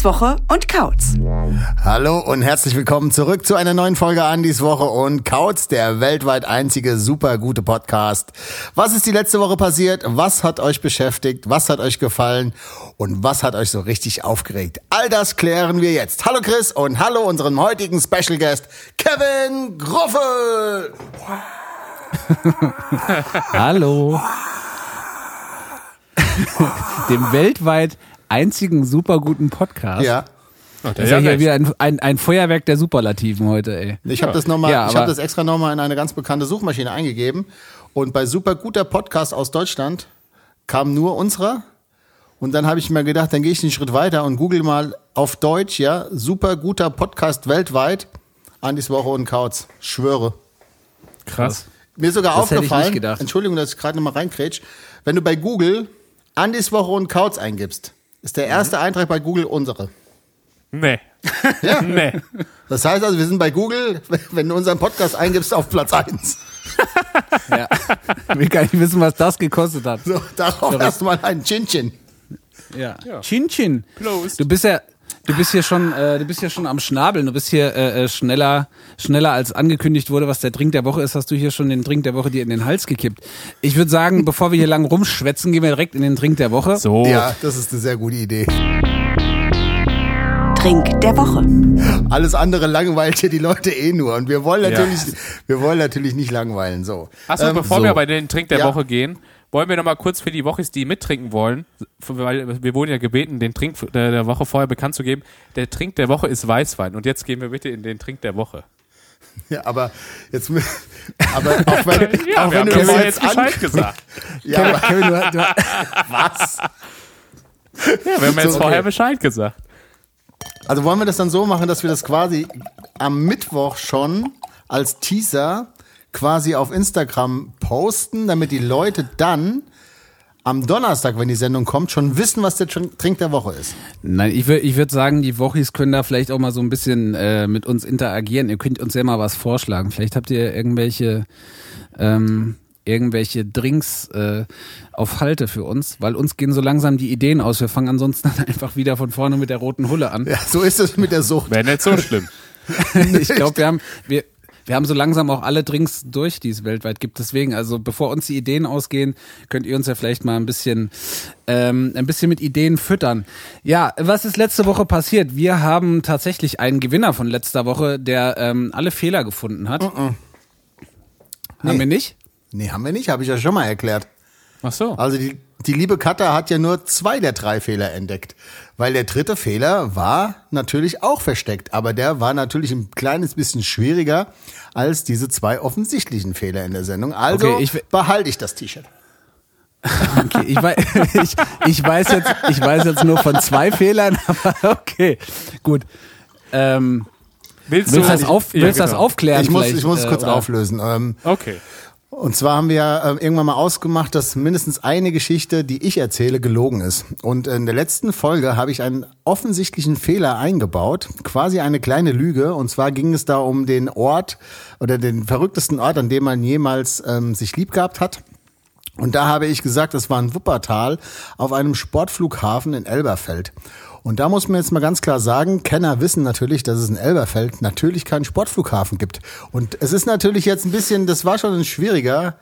Andis Woche und Kautz. Hallo und herzlich willkommen zurück zu einer neuen Folge Andis Woche und Kautz, der weltweit einzige super gute Podcast. Was ist die letzte Woche passiert? Was hat euch beschäftigt? Was hat euch gefallen? Und was hat euch so richtig aufgeregt? All das klären wir jetzt. Hallo Chris und hallo unseren heutigen Special Guest Kevin Groffel. Hallo. Dem weltweit einzigen super guten Podcast. Ja. Das ist ja hier wieder ein, ein, ein Feuerwerk der Superlativen heute, ey. Ich habe das noch mal, Ja, ich habe das extra nochmal in eine ganz bekannte Suchmaschine eingegeben und bei super guter Podcast aus Deutschland kam nur unserer und dann habe ich mir gedacht, dann gehe ich einen Schritt weiter und google mal auf Deutsch, ja, super guter Podcast weltweit. Andis Woche und Kautz, schwöre. Krass. Mir ist sogar Das hätte ich aufgefallen, nicht gedacht. Entschuldigung, dass ich gerade nochmal reinkrätsch, wenn du bei Google Andis Woche und Kautz eingibst, ist der erste Eintrag bei Google unsere. Nee. Nee. Das heißt also, wir sind bei Google, wenn du unseren Podcast eingibst, auf Platz eins. Ja. Ich will gar nicht wissen, was das gekostet hat. So, darauf erstmal ein Chin-Chin. Ja. Chin Chin. Prost. Du bist ja, du bist hier schon, äh, du bist hier schon am Schnabeln. Du bist hier äh, äh, schneller, schneller als angekündigt wurde, was der Drink der Woche ist, hast du hier schon den Drink der Woche dir in den Hals gekippt. Ich würde sagen, bevor wir hier lang rumschwätzen, gehen wir direkt in den Drink der Woche. So. Ja, das ist eine sehr gute Idee. Trink der Woche. Alles andere langweilt hier die Leute eh nur. Und wir wollen natürlich, wir wollen natürlich nicht langweilen. So. Achso, Ähm, bevor so. wir bei den Trink der Ja. Woche gehen, wollen wir noch mal kurz für die Wochis, die mittrinken wollen, weil wir wurden ja gebeten, den Trink der der Woche vorher bekannt zu geben. Der Trink der Woche ist Weißwein. Und jetzt gehen wir bitte in den Trink der Woche. Ja, aber jetzt, aber auch wenn, Ja, auch wir wenn haben du das jetzt jetzt Bescheid gesagt. ja, aber, Kevin, du, du, was? Ja, wir haben jetzt So, okay. vorher Bescheid gesagt. Also wollen wir das dann so machen, dass wir das quasi am Mittwoch schon als Teaser quasi auf Instagram posten, damit die Leute dann am Donnerstag, wenn die Sendung kommt, schon wissen, was der Trin- Trink der Woche ist. Nein, ich würde ich würd sagen, die Wochis können da vielleicht auch mal so ein bisschen äh, mit uns interagieren. Ihr könnt uns ja mal was vorschlagen. Vielleicht habt ihr irgendwelche ähm, irgendwelche Drinks äh, auf Halte für uns, weil uns gehen so langsam die Ideen aus. Wir fangen ansonsten dann einfach wieder von vorne mit der roten Hulle an. Ja, so ist es mit der Sucht. Wäre nicht so schlimm. Ich glaube, wir haben wir wir haben so langsam auch alle Drinks durch, die es weltweit gibt. Deswegen, also bevor uns die Ideen ausgehen, könnt ihr uns ja vielleicht mal ein bisschen, ähm, ein bisschen mit Ideen füttern. Ja, was ist letzte Woche passiert? Wir haben tatsächlich einen Gewinner von letzter Woche, der ähm, alle Fehler gefunden hat. Haben Nee. wir nicht? Nee, haben wir nicht, habe ich ja schon mal erklärt. Ach so. Also die, die liebe Katha hat ja nur zwei der drei Fehler entdeckt. Weil der dritte Fehler war natürlich auch versteckt. Aber der war natürlich ein kleines bisschen schwieriger als diese zwei offensichtlichen Fehler in der Sendung. Also Okay, ich behalte ich das T-Shirt. Okay, ich, weiß, ich, ich, weiß jetzt, ich weiß jetzt nur von zwei Fehlern, aber okay, gut. Ähm, Willst, willst du das, Ja, auf, willst du das genau. aufklären? Ich muss, ich muss es äh, kurz oder? auflösen. Ähm, Okay. Und zwar haben wir äh, irgendwann mal ausgemacht, dass mindestens eine Geschichte, die ich erzähle, gelogen ist. Und in der letzten Folge habe ich einen offensichtlichen Fehler eingebaut, quasi eine kleine Lüge. Und zwar ging es da um den Ort oder den verrücktesten Ort, an dem man jemals ähm, sich lieb gehabt hat. Und da habe ich gesagt, das war in Wuppertal auf einem Sportflughafen in Elberfeld. Und da muss man jetzt mal ganz klar sagen, Kenner wissen natürlich, dass es in Elberfeld natürlich keinen Sportflughafen gibt. Und es ist natürlich jetzt ein bisschen, das war schon ein schwieriger.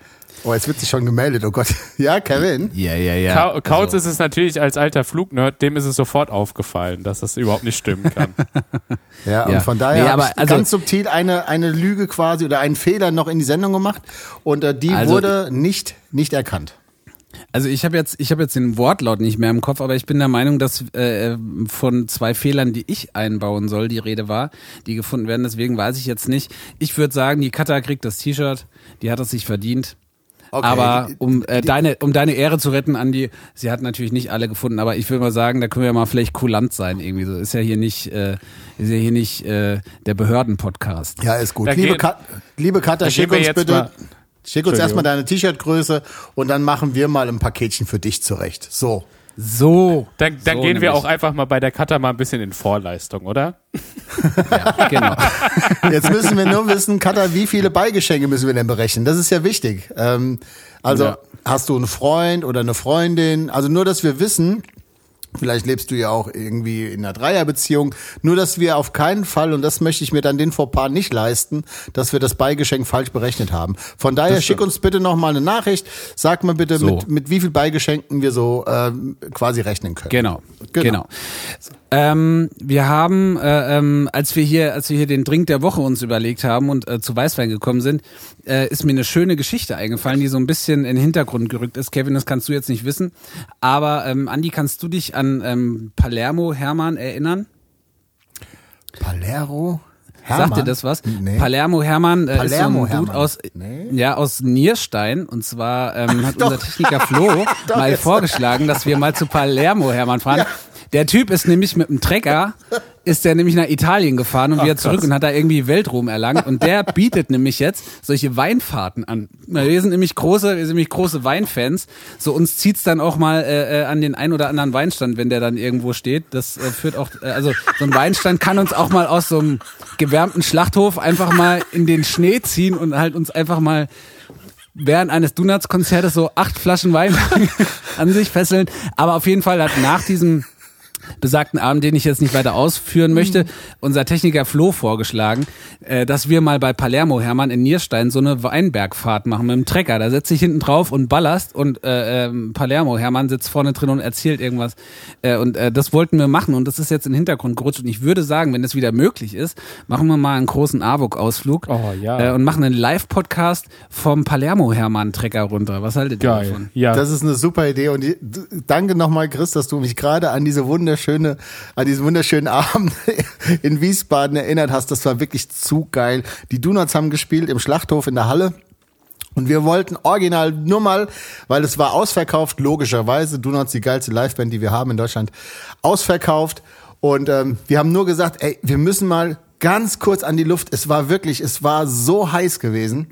Oh, jetzt wird sich schon gemeldet, oh Gott. Ja, Kevin? Ja, ja, ja. Ka Kautz Also, ist es natürlich als alter Flugnerd, dem ist es sofort aufgefallen, dass das überhaupt nicht stimmen kann. Ja, und Ja. von daher Nee, habe aber ich also- ganz subtil eine, eine Lüge quasi oder einen Fehler noch in die Sendung gemacht. Und äh, die Also- wurde nicht, nicht erkannt. Also ich habe jetzt, ich habe jetzt den Wortlaut nicht mehr im Kopf, aber ich bin der Meinung, dass äh, von zwei Fehlern, die ich einbauen soll, die Rede war, die gefunden werden. Deswegen weiß ich jetzt nicht. Ich würde sagen, die Katha kriegt das T-Shirt, die hat es sich verdient. Okay, aber um äh, deine um deine Ehre zu retten, Andi, sie hat natürlich nicht alle gefunden, aber ich will mal sagen, da können wir mal vielleicht kulant sein irgendwie so. Ist ja hier nicht äh, ist ja hier nicht äh, der Behörden-Podcast. Ja, ist gut. Da Liebe, geht- Kat liebe Katha, schick uns jetzt bitte, mal- schick uns erstmal deine T-Shirt-Größe und dann machen wir mal ein Paketchen für dich zurecht. So. So. Dann, dann so gehen wir nämlich. auch einfach mal bei der Cutter mal ein bisschen in Vorleistung, oder? Ja, genau. Jetzt müssen wir nur wissen, Katha, wie viele Beigeschenke müssen wir denn berechnen? Das ist ja wichtig. Ähm, also Ja. hast du einen Freund oder eine Freundin? Also nur, dass wir wissen, vielleicht lebst du ja auch irgendwie in einer Dreierbeziehung, nur dass wir auf keinen Fall, und das möchte ich mir dann den Fauxpas nicht leisten, dass wir das Beigeschenk falsch berechnet haben. Von daher schick uns bitte noch mal eine Nachricht, sag mal bitte, So. mit, mit wie viel Beigeschenken wir so ähm, quasi rechnen können. Genau, Genau. genau. Ähm, wir haben, äh, ähm, als wir hier, als wir hier den Drink der Woche uns überlegt haben und äh, zu Weißwein gekommen sind, äh, ist mir eine schöne Geschichte eingefallen, die so ein bisschen in den Hintergrund gerückt ist. Kevin, das kannst du jetzt nicht wissen, aber ähm, Andi, kannst du dich an ähm, Palermo Hermann erinnern? Palermo? Sagt dir das was? Nee. Palermo Hermann äh, Palermo ist so ein Dude Hermann. aus, Nee. ja, aus Nierstein. Und zwar ähm, hat Doch. unser Techniker Flo mal vorgeschlagen, dass wir mal zu Palermo Hermann fahren. Ja. Der Typ ist nämlich mit dem Trecker, ist der nämlich nach Italien gefahren und wieder zurück und hat da irgendwie Weltruhm erlangt. Und der bietet nämlich jetzt solche Weinfahrten an. Wir sind nämlich große, wir sind nämlich große Weinfans. So uns zieht's dann auch mal äh, äh, an den ein oder anderen Weinstand, wenn der dann irgendwo steht. Das äh, führt auch, äh, also so ein Weinstand kann uns auch mal aus so einem gewärmten Schlachthof einfach mal in den Schnee ziehen und halt uns einfach mal während eines Donuts-Konzertes so acht Flaschen Wein an sich fesseln. Aber auf jeden Fall hat nach diesem besagten Abend, den ich jetzt nicht weiter ausführen möchte, unser Techniker Flo vorgeschlagen, äh, dass wir mal bei Palermo Hermann in Nierstein so eine Weinbergfahrt machen mit dem Trecker. Da setzt sich hinten drauf und ballerst und äh, ähm, Palermo Hermann sitzt vorne drin und erzählt irgendwas. Äh, und äh, das wollten wir machen und das ist jetzt in den Hintergrund gerutscht. Und ich würde sagen, wenn es wieder möglich ist, machen wir mal einen großen AWOK-Ausflug Oh, ja. äh, und machen einen Live-Podcast vom Palermo Hermann Trecker runter. Was haltet ihr davon? Ja. Das ist eine super Idee und die- danke nochmal, Chris, dass du mich gerade an diese wunderschöne, an diesen wunderschönen Abend in Wiesbaden erinnert hast. Das war wirklich zu geil. Die Donuts haben gespielt im Schlachthof in der Halle. Und wir wollten original nur mal, weil es war ausverkauft, logischerweise. Donuts, die geilste Liveband, die wir haben in Deutschland, ausverkauft. Und ähm, wir haben nur gesagt, ey, wir müssen mal ganz kurz an die Luft. Es war wirklich, es war so heiß gewesen.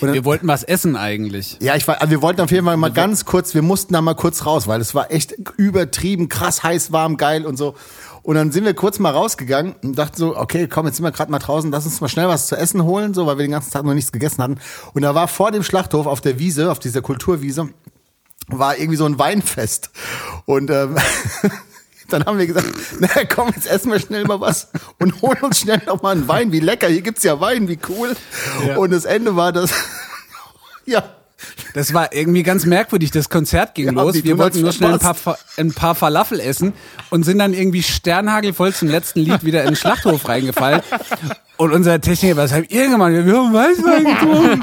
Und dann, Wir wollten was essen eigentlich. ja, ich war, also wir wollten auf jeden Fall mal ganz kurz, wir mussten da mal kurz raus, weil es war echt übertrieben, krass heiß, warm, geil und so. Und dann sind wir kurz mal rausgegangen und dachten so, okay, komm, jetzt sind wir gerade mal draußen, lass uns mal schnell was zu essen holen, so, weil wir den ganzen Tag noch nichts gegessen hatten. Und da war vor dem Schlachthof auf der Wiese, auf dieser Kulturwiese, war irgendwie so ein Weinfest. Und ähm, dann haben wir gesagt, na komm, jetzt essen wir schnell mal was und holen uns schnell noch mal einen Wein. Wie lecker, hier gibt's ja Wein, wie cool. Und das Ende war das, ja, Das war irgendwie ganz merkwürdig. Das Konzert ging Ja, los. Wir wollten nur schnell ein paar, ein paar Falafel essen und sind dann irgendwie sternhagelvoll zum letzten Lied wieder in den Schlachthof reingefallen. Und unser Techniker, was habt ihr gemacht? Wir haben Weißwein getrunken.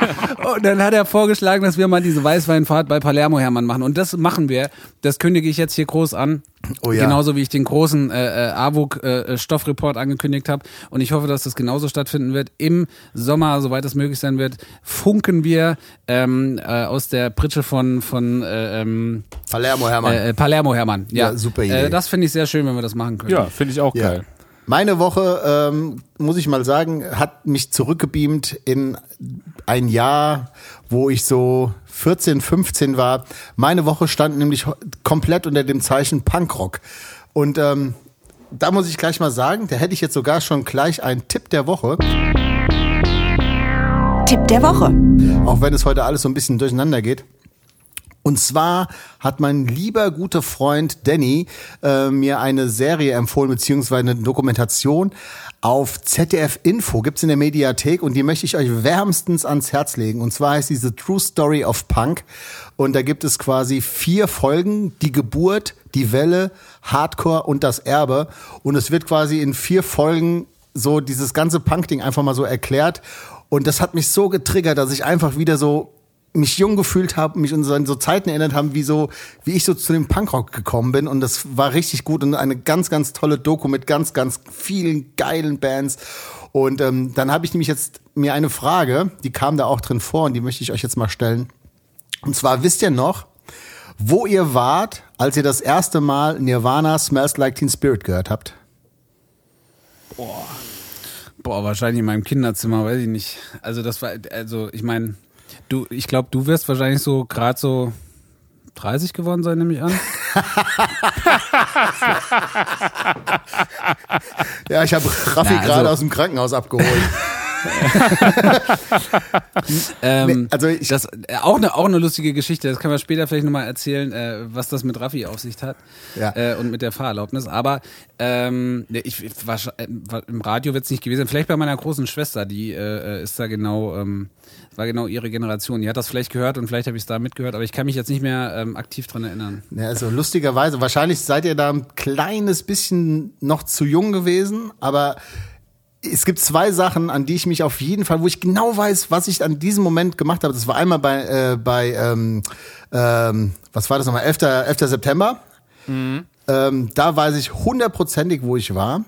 Und dann hat er vorgeschlagen, dass wir mal diese Weißweinfahrt bei Palermo Hermann machen. Und das machen wir. Das kündige ich jetzt hier groß an. Oh ja. Genauso wie ich den großen äh, äh, AWUG äh, Stoffreport angekündigt habe. Und ich hoffe, dass das genauso stattfinden wird. Im Sommer, soweit es möglich sein wird, funken wir ähm, äh, aus der Pritsche von, von äh, ähm, Palermo Hermann. äh, Palermo Hermann. Ja, Ja, super Idee. Äh, das finde ich sehr schön, wenn wir das machen können. ja, finde ich auch Ja. geil. Meine Woche, ähm, muss ich mal sagen, hat mich zurückgebeamt in ein Jahr, wo ich so 14, 15 war. Meine Woche stand nämlich komplett unter dem Zeichen Punkrock. Und ähm, da muss ich gleich mal sagen, da hätte ich jetzt sogar schon gleich einen Tipp der Woche, Tipp der Woche. auch wenn es heute alles so ein bisschen durcheinander geht. Und zwar hat mein lieber guter Freund Danny äh, mir eine Serie empfohlen, beziehungsweise eine Dokumentation auf ZDF Info, gibt's in der Mediathek und die möchte ich euch wärmstens ans Herz legen. Und zwar heißt diese True Story of Punk. Und da gibt es quasi vier Folgen, die Geburt, die Welle, Hardcore und das Erbe. Und es wird quasi in vier Folgen so dieses ganze Punk-Ding einfach mal so erklärt. Und das hat mich so getriggert, dass ich einfach wieder so mich jung gefühlt habe, mich an so, Zeiten erinnert haben, wie so, wie ich so zu dem Punkrock gekommen bin und das war richtig gut und eine ganz, ganz tolle Doku mit ganz, ganz vielen geilen Bands und ähm, dann habe ich nämlich jetzt mir eine Frage, die kam da auch drin vor und die möchte ich euch jetzt mal stellen und zwar wisst ihr noch, wo ihr wart, als ihr das erste Mal Nirvana Smells Like Teen Spirit gehört habt? Boah, wahrscheinlich in meinem Kinderzimmer, weiß ich nicht. Also das war, also ich meine, du, ich glaube, du wirst wahrscheinlich so gerade so 30 geworden sein, nehme ich an. Ja, ich habe Raffi also- gerade aus dem Krankenhaus abgeholt. Ähm, Nee, also ich- das äh, auch eine auch eine lustige Geschichte. Das können wir später vielleicht nochmal erzählen, äh, was das mit Raffi auf sich hat Ja. äh, und mit der Fahrerlaubnis. Aber ähm, ich, äh, im Radio wird es nicht gewesen. sein. Vielleicht bei meiner großen Schwester, die äh, ist da genau ähm, war genau ihre Generation. Die hat das vielleicht gehört und vielleicht habe ich es da mitgehört, aber ich kann mich jetzt nicht mehr ähm, aktiv dran erinnern. Ja, also lustigerweise, wahrscheinlich seid ihr da ein kleines bisschen noch zu jung gewesen, aber es gibt zwei Sachen, an die ich mich auf jeden Fall, wo ich genau weiß, was ich an diesem Moment gemacht habe. Das war einmal bei, äh, bei ähm, ähm, was war das nochmal, 11. 11. September. Ähm, da weiß ich hundertprozentig, wo ich war.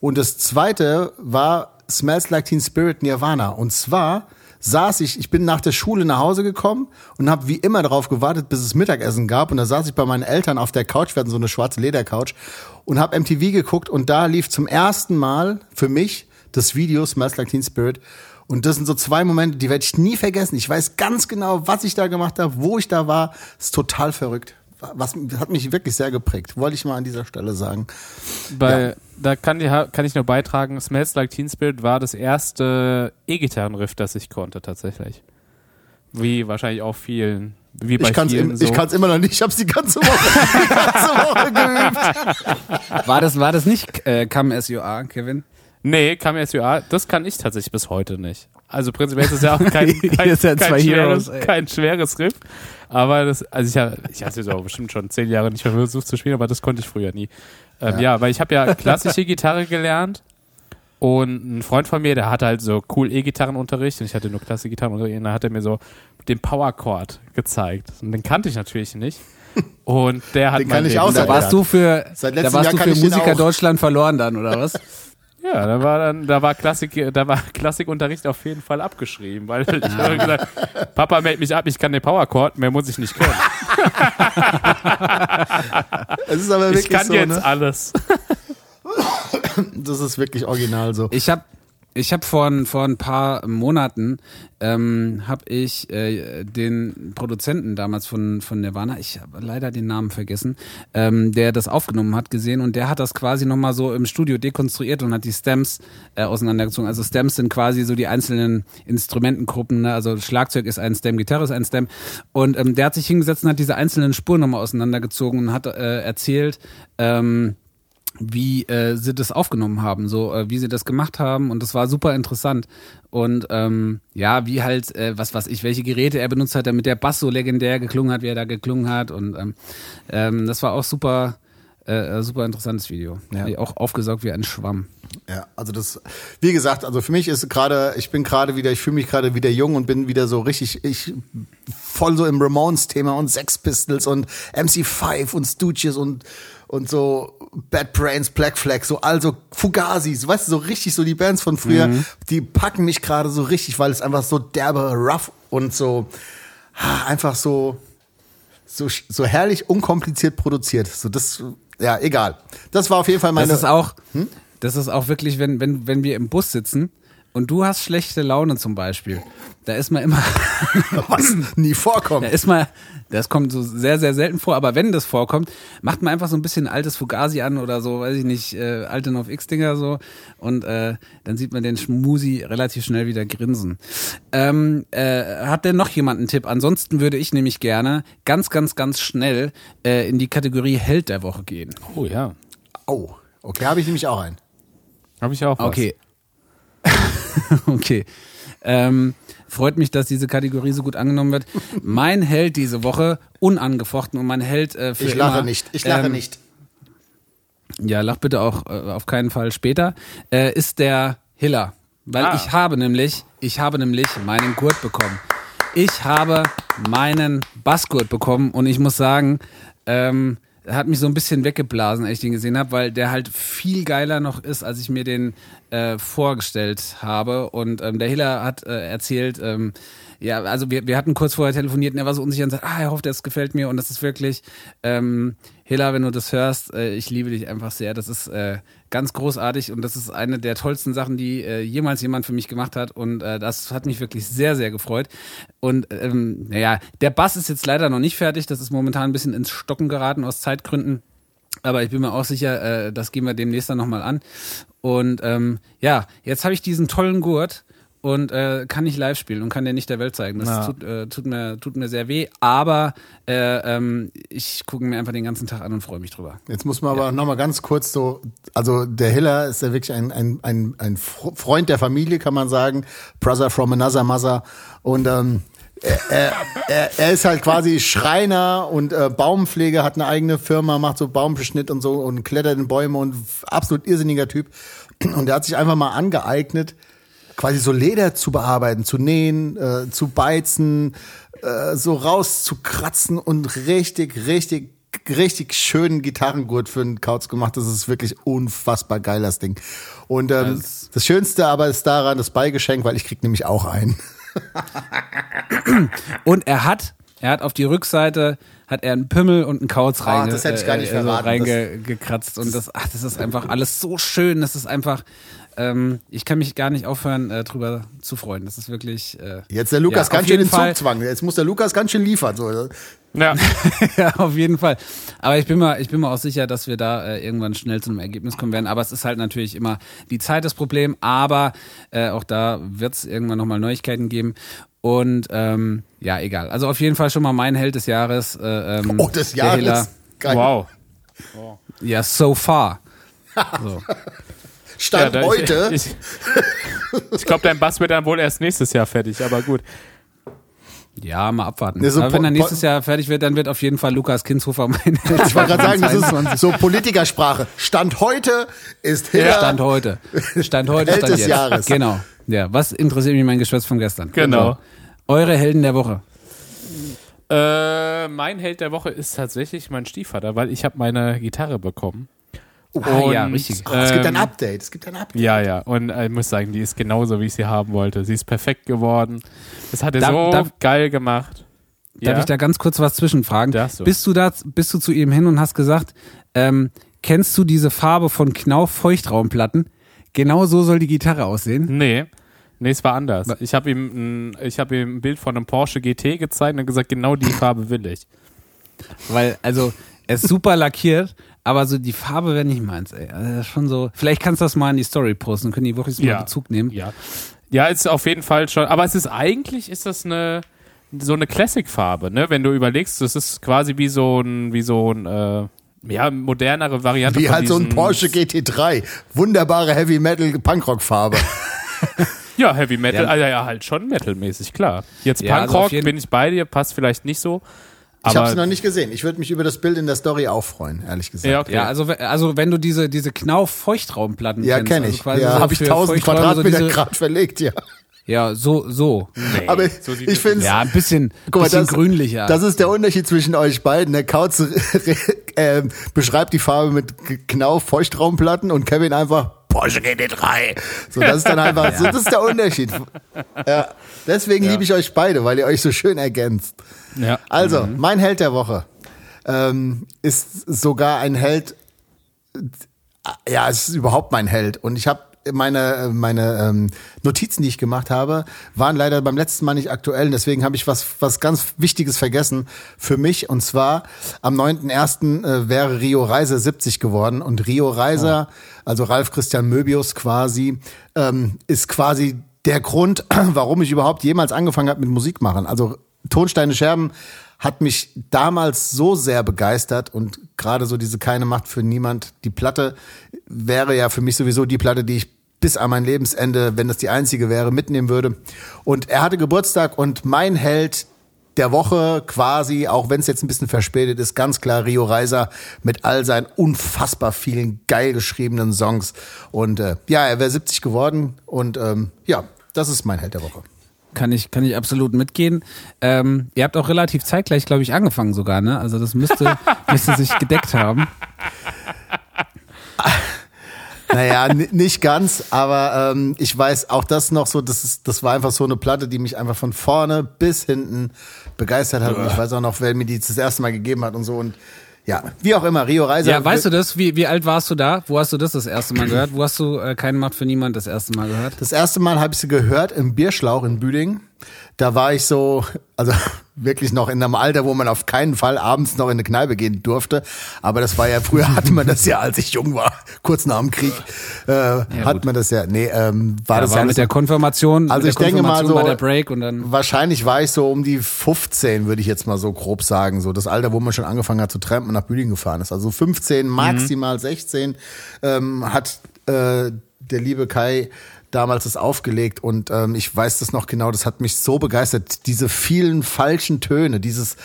Und das zweite war Smells Like Teen Spirit Nirvana. Und zwar saß ich, ich bin nach der Schule nach Hause gekommen und habe wie immer darauf gewartet, bis es Mittagessen gab. Und da saß ich bei meinen Eltern auf der Couch, wir hatten so eine schwarze Ledercouch und habe MTV geguckt und da lief zum ersten Mal für mich das Video Smells Like Teen Spirit. Und das sind so zwei Momente, die werde ich nie vergessen. Ich weiß ganz genau, was ich da gemacht habe, wo ich da war. ist total verrückt. Was hat mich wirklich sehr geprägt, wollte ich mal an dieser Stelle sagen. Bei, Ja. Da kann, die, kann ich nur beitragen, Smells Like Teen Spirit war das erste E-Gitarrenriff, das ich konnte tatsächlich. Wie wahrscheinlich auch vielen. Wie bei Ich kann es vielen im, so. ich kann's immer noch nicht. Ich habe die ganze Woche, die ganze Woche geübt. War das war das nicht äh, Come As You Are, Kevin? Nee, KMSUA, das kann ich tatsächlich bis heute nicht. Also prinzipiell ist es ja auch kein, kein, seid kein, zwei schweres, Heroes, kein schweres Riff. Aber das, also ich, hab- ich hatte es auch bestimmt schon zehn Jahre nicht mehr versucht zu spielen, aber das konnte ich früher nie. Ähm, ja. weil ich habe ja klassische Gitarre gelernt und ein Freund von mir, der hatte halt so cool E-Gitarrenunterricht und ich hatte nur klassische Gitarrenunterricht und da hat er mir so den Power Chord gezeigt. Und den kannte ich natürlich nicht. Und der hat Den kann ich auch Da Seit- warst du für Seit da letztem warst Jahr du für Musiker. Deutschland verloren dann oder was? Ja, da war dann, da war Klassik, da war Klassikunterricht auf jeden Fall abgeschrieben, weil ich habe gesagt, Papa meld mich ab, ich kann den Powerchord, mehr muss ich nicht können. Es ist aber Ich wirklich kann so, jetzt ne? alles. Das ist wirklich original so. Ich habe ich hab vor, vor ein paar Monaten ähm, habe ich äh, den Produzenten damals von, von Nirvana, ich habe leider den Namen vergessen, ähm, der das aufgenommen hat, gesehen und der hat das quasi nochmal so im Studio dekonstruiert und hat die Stems äh, auseinandergezogen. Also Stems sind quasi so die einzelnen Instrumentengruppen, ne? also Schlagzeug ist ein Stem, Gitarre ist ein Stem und ähm, der hat sich hingesetzt und hat diese einzelnen Spuren nochmal auseinandergezogen und hat äh, erzählt, ähm, wie äh, sie das aufgenommen haben, so äh, wie sie das gemacht haben und das war super interessant und ähm, ja, wie halt äh, was was ich, welche Geräte er benutzt hat, damit der Bass so legendär geklungen hat, wie er da geklungen hat und ähm, ähm, das war auch super äh, super interessantes Video. Ja. Auch aufgesaugt wie ein Schwamm. Ja, also das, wie gesagt, also für mich ist gerade, ich bin gerade wieder, ich fühle mich gerade wieder jung und bin wieder so richtig, ich voll so im Ramones-Thema und Sex Pistols und MC5 und Stooges und und so Bad Brains, Black Flag, so also Fugazis, weißt du, so richtig so die Bands von früher, die packen mich gerade so richtig, weil es einfach so derbe, rough und so einfach so so so herrlich unkompliziert produziert. So das, ja, egal. Das war auf jeden Fall meine. Das ist auch, Hm? das ist auch wirklich, wenn, wenn, wenn wir im Bus sitzen und du hast schlechte Laune zum Beispiel, da ist man immer, was nie vorkommt. da ist man, das kommt so sehr, sehr selten vor, aber wenn das vorkommt, macht man einfach so ein bisschen altes Fugazi an oder so, weiß ich nicht, äh, alte Nov X-Dinger so und äh, dann sieht man den Schmusi relativ schnell wieder grinsen. Ähm, äh, hat denn noch jemand einen Tipp? Ansonsten würde ich nämlich gerne ganz, ganz, ganz schnell äh, in die Kategorie Held der Woche gehen. Oh ja. Oh, okay, habe ich nämlich auch einen. Habe ich auch was. Okay. okay. Ähm, freut mich, dass diese Kategorie so gut angenommen wird. Mein Held diese Woche, unangefochten und mein Held äh, für Ich lache immer, nicht. Ich lache ähm, nicht. Ja, lach bitte auch äh, auf keinen Fall später. Äh, ist der Hiller. Weil Ah. ich habe nämlich, ich habe nämlich meinen Gurt bekommen. Ich habe meinen Bassgurt bekommen und ich muss sagen, ähm, hat mich so ein bisschen weggeblasen, als ich den gesehen habe, weil der halt viel geiler noch ist, als ich mir den äh, vorgestellt habe. Und ähm, der Hiller hat äh, erzählt, ähm, ja, also wir, wir hatten kurz vorher telefoniert und er war so unsicher und sagt, ah, er hofft, es gefällt mir und das ist wirklich, ähm, Hilla, wenn du das hörst, äh, ich liebe dich einfach sehr. Das ist äh, ganz großartig und das ist eine der tollsten Sachen, die äh, jemals jemand für mich gemacht hat und äh, das hat mich wirklich sehr, sehr gefreut. Und ähm, naja, der Bass ist jetzt leider noch nicht fertig, das ist momentan ein bisschen ins Stocken geraten aus Zeitgründen. Aber ich bin mir auch sicher, äh, das gehen wir demnächst dann nochmal an. Und ähm, ja, jetzt habe ich diesen tollen Gurt und äh, kann nicht live spielen und kann den nicht der Welt zeigen. Das Ja. tut, äh, tut, mir, tut mir sehr weh, aber äh, ähm, ich gucke mir einfach den ganzen Tag an und freue mich drüber. Jetzt muss man aber noch mal ganz kurz so, also der Hiller ist ja wirklich ein, ein, ein, ein Fr- Freund der Familie, kann man sagen. Brother from another mother. Und ähm, er, er, er, er ist halt quasi Schreiner und äh, Baumpfleger, hat eine eigene Firma, macht so Baumbeschnitt und so und klettert in Bäume und absolut irrsinniger Typ. Und er hat sich einfach mal angeeignet, quasi so Leder zu bearbeiten, zu nähen, äh, zu beizen, äh, so rauszukratzen und richtig, richtig, richtig schönen Gitarrengurt für einen Kauz gemacht. Das ist wirklich unfassbar geil, das Ding. Und ähm, Das- das Schönste aber ist daran das Beigeschenk, weil ich krieg nämlich auch einen. Und er hat, er hat auf die Rückseite hat er einen Pimmel und einen Kauz Ah, reinge, das hätte ich gar nicht äh, so reingekratzt. Und das, ach, das ist einfach alles so schön. Das ist einfach, ähm, ich kann mich gar nicht aufhören, äh, drüber zu freuen. Das ist wirklich. Äh, Jetzt der Lukas Ja, ganz schön in Fall. Zugzwang. Jetzt muss der Lukas ganz schön liefern. So. Ja. ja, auf jeden Fall. Aber ich bin mal, ich bin mir auch sicher, dass wir da äh, irgendwann schnell zu einem Ergebnis kommen werden. Aber es ist halt natürlich immer die Zeit das Problem. Aber äh, auch da wird es irgendwann nochmal Neuigkeiten geben. Und ähm, ja, egal. Also auf jeden Fall schon mal mein Held des Jahres. Äh, ähm, Oh, des. Jahres. Geil. Wow. Ja, so far. So. Stand ja, heute. Ich, ich, ich glaube, dein Bass wird dann wohl erst nächstes Jahr fertig, aber gut. Ja, mal abwarten. Ja, so Aber wenn er nächstes Jahr fertig wird, dann wird auf jeden Fall Lukas Kinshofer mein Held. ich wollte gerade sagen, das ist so Politikersprache. Stand heute ist Hiller. Stand heute. Stand heute, Held Stand des jetzt. Jahres. Genau. Ja, was interessiert mich mein Geschwätz von gestern? Genau. So. Eure Helden der Woche. Äh, mein Held der Woche ist tatsächlich mein Stiefvater, weil ich habe meine Gitarre bekommen. Ah, ja, Und, richtig. Oh, es gibt ein Update. Es gibt ein Update. Ja, ja. Und äh, ich muss sagen, die ist genauso, wie ich sie haben wollte. Sie ist perfekt geworden. Das hat er Darf- so darf- geil gemacht. Darf ja. ich da ganz kurz was zwischenfragen? Du. Bist du da, bist du zu ihm hin und hast gesagt, ähm, kennst du diese Farbe von Knauf Feuchtraumplatten? Genau so soll die Gitarre aussehen. Nee. Nee, es war anders. Ich habe ihm, ein- ich hab ihm ein Bild von einem Porsche GT gezeigt und gesagt, genau die Farbe will ich. Weil, also, er ist super lackiert, aber so die Farbe wäre nicht meins, ey. Also, das ist schon so. Vielleicht kannst du das mal in die Story posten, können die Woche mal Ja. Bezug nehmen. Ja. Ja, ist auf jeden Fall schon. Aber es ist eigentlich, ist das eine, so eine Classic-Farbe, ne? Wenn du überlegst, das ist quasi wie so ein, wie so ein, äh, ja, modernere Variante Wie von halt so ein Porsche GT3. Wunderbare Heavy Metal Punkrock Farbe. Ja, Heavy Metal, Ja. ja, ja, halt schon metalmäßig, klar. Jetzt Ja, also Punkrock jeden- bin ich bei dir, passt vielleicht nicht so. Ich habe es noch nicht gesehen. Ich würde mich über das Bild in der Story auch freuen, ehrlich gesagt. ja, okay. Ja, also, also wenn du diese, diese Knauf-Feuchtraumplatten Ja, kennst. kenne also ich. quasi ja, so habe ich für 1000 Feuchträume, Quadratmeter so Grad verlegt, ja. Ja, so, so. Nee, Aber so sieht ich es finde Ja, ein bisschen, Guck mal, bisschen das, grünlicher. das ist der Unterschied zwischen euch beiden. Der Kautz äh, beschreibt die Farbe mit K- Knauf Feuchtraumplatten und Kevin einfach Porsche GT3. So, das ist dann einfach, so, das ist der Unterschied. Ja, deswegen liebe ich euch beide, weil ihr euch so schön ergänzt. Ja. Also, mein Held der Woche ähm, ist sogar ein Held, ja, es ist überhaupt mein Held. Und ich habe meine, meine ähm, Notizen, die ich gemacht habe, waren leider beim letzten Mal nicht aktuell. Deswegen habe ich was, was ganz Wichtiges vergessen für mich. Und zwar am 9.1. Äh, wäre Rio Reiser 70 geworden. Und Rio Reiser, also Ralf Christian Möbius quasi, ähm, ist quasi der Grund, warum ich überhaupt jemals angefangen habe mit Musik machen. Also Tonsteine Scherben hat mich damals so sehr begeistert und gerade so diese keine Macht für niemand. Die Platte wäre ja für mich sowieso die Platte, die ich bis an mein Lebensende, wenn das die einzige wäre, mitnehmen würde. Und er hatte Geburtstag und mein Held der Woche quasi, auch wenn es jetzt ein bisschen verspätet ist, ganz klar Rio Reiser mit all seinen unfassbar vielen geil geschriebenen Songs. Und äh, ja, er wäre 70 geworden und ähm, ja, das ist mein Held der Woche. Kann ich, kann ich absolut mitgehen. Ähm, ihr habt auch relativ zeitgleich, glaube ich, angefangen sogar, ne? Also das müsste, müsste sich gedeckt haben. Naja, nicht ganz, aber ähm, ich weiß auch das noch so, das, ist, das war einfach so eine Platte, die mich einfach von vorne bis hinten begeistert hat. Und ich weiß auch noch, wer mir die das erste Mal gegeben hat und so. Und ja, wie auch immer, Rio Reiser. Ja, weißt du das? Wie, wie alt warst du da? Wo hast du das das erste Mal gehört? Wo hast du äh, keine Macht für niemand das erste Mal gehört? Das erste Mal habe ich sie gehört im Bierschlauch in Büdingen. Da war ich so, also wirklich noch in einem Alter, wo man auf keinen Fall abends noch in eine Kneipe gehen durfte. Aber das war ja, früher hatte man das ja, als ich jung war, kurz nach dem Krieg, äh, hat gut. man das ja, nee, ähm, war Da das war alles mit der Konfirmation, Also ich denke mal so- war der Break und dann Wahrscheinlich war ich so um die 15, würde ich jetzt mal so grob sagen. So das Alter, wo man schon angefangen hat zu trampen und nach Büdingen gefahren ist. Also 15, maximal 16 ähm, hat äh, der liebe Kai damals das aufgelegt und ähm, ich weiß das noch genau, das hat mich so begeistert. Diese vielen falschen Töne, dieses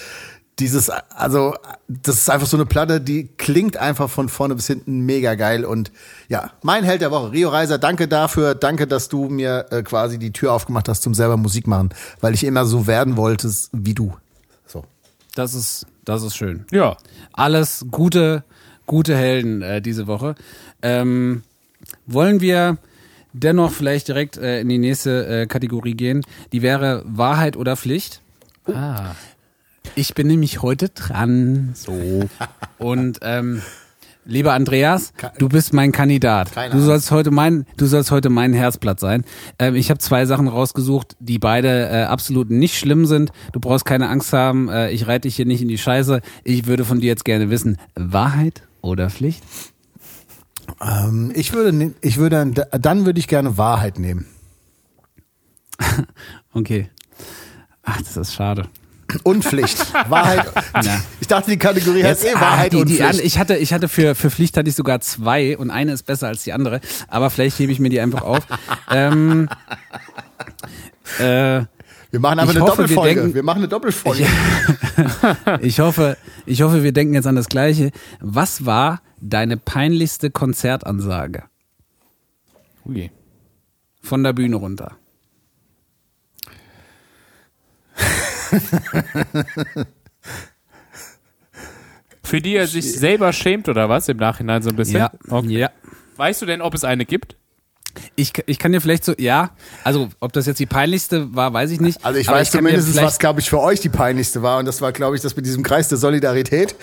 dieses, also, das ist einfach so eine Platte, die klingt einfach von vorne bis hinten mega geil. Und ja, mein Held der Woche, Rio Reiser, danke dafür. Danke, dass du mir äh, quasi die Tür aufgemacht hast zum selber Musik machen, weil ich immer so werden wollte wie du. So. das ist, das ist schön. Ja. Alles gute, gute Helden äh, diese Woche. Ähm, wollen wir dennoch vielleicht direkt äh, in die nächste äh, Kategorie gehen? Die wäre Wahrheit oder Pflicht. Ah. Ich bin nämlich heute dran. So. Und ähm, lieber Andreas, du bist mein Kandidat. Keine Du Angst. sollst heute mein, du sollst heute mein Herzblatt sein. Ähm, ich habe zwei Sachen rausgesucht, die beide äh, absolut nicht schlimm sind. Du brauchst keine Angst haben. Äh, ich reite dich hier nicht in die Scheiße. Ich würde von dir jetzt gerne wissen: Wahrheit oder Pflicht? Ähm, ich würde, ne- ich würde, dann würde ich gerne Wahrheit nehmen. Okay. Ach, das ist schade. Und Pflicht. Wahrheit. Ich dachte, die Kategorie heißt eh ah, Wahrheit die, und die, Pflicht. an- ich hatte, ich hatte für, für Pflicht hatte ich sogar zwei und eine ist besser als die andere. Aber vielleicht hebe ich mir die einfach auf. ähm, äh, wir machen einfach ich eine hoffe, wir Doppelfolge. Wir, denken- machen eine Doppelfolge. ich hoffe, ich hoffe, wir denken jetzt an das Gleiche. Was war deine peinlichste Konzertansage Ui. von der Bühne runter? Für die er sich selber schämt oder was im Nachhinein so ein bisschen? Okay. ja. Weißt du denn, ob es eine gibt? Ich, ich kann dir vielleicht so, ja, also ob das jetzt die peinlichste war, weiß ich nicht. Also ich aber weiß mir zumindest, was, glaube ich, für euch die peinlichste war. Und das war, glaube ich, das mit diesem Kreis der Solidarität.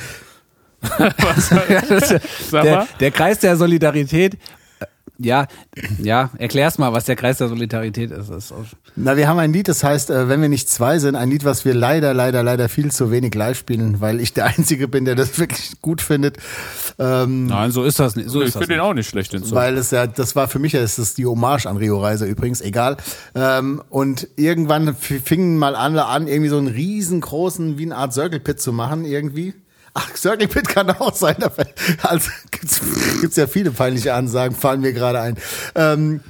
Ja, das- Sag der, mal. der Kreis der Solidarität. äh, Ja, ja, erklär's mal, was der Kreis der Solidarität ist. Das Na, wir haben ein Lied, das heißt, äh, wenn wir nicht zwei sind, ein Lied, was wir leider, leider, leider viel zu wenig live spielen, weil ich der Einzige bin, der das wirklich gut findet. Ähm, Nein, so ist das nicht. So ich ist das finde den auch nicht schlecht, den Song. Weil es ja, das war für mich ja, es ist die Hommage an Rio Reiser übrigens, egal. Ähm, und irgendwann fingen mal alle an, irgendwie so einen riesengroßen, wie eine Art Circle Pit zu machen, irgendwie. Ach, Circle Pit kann auch sein. Also gibt's, gibt's ja viele peinliche Ansagen, fallen mir gerade ein. Ähm,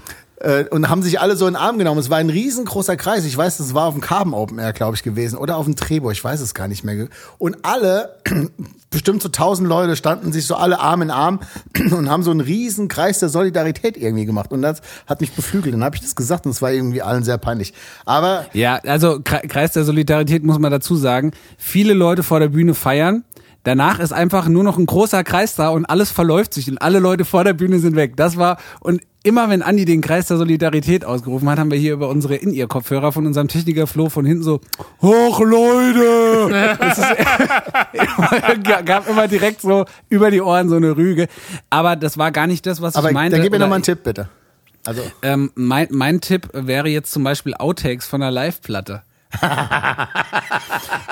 äh, und haben sich alle so in den Arm genommen. Es war ein riesengroßer Kreis. Ich weiß, das war auf dem Carbon Open Air, glaube ich, gewesen. Oder auf dem Trebor, ich weiß es gar nicht mehr. Und alle, bestimmt so tausend Leute, standen sich so alle Arm in Arm und haben so einen riesen Kreis der Solidarität irgendwie gemacht. Und das hat mich beflügelt. Dann habe ich das gesagt und es war irgendwie allen sehr peinlich. Aber Ja, also Kre- Kreis der Solidarität muss man dazu sagen. Viele Leute vor der Bühne feiern. Danach ist einfach nur noch ein großer Kreis da und alles verläuft sich und alle Leute vor der Bühne sind weg. Das war und immer wenn Andi den Kreis der Solidarität ausgerufen hat, haben wir hier über unsere In-Ear-Kopfhörer von unserem Techniker Flo von hinten so Hoch Leute! Ist, gab immer direkt so über die Ohren so eine Rüge. Aber das war gar nicht das, was aber ich meinte. dann gib mir noch mal einen Tipp, bitte. Also, ähm, mein, mein Tipp wäre jetzt zum Beispiel Outtakes von der Live-Platte.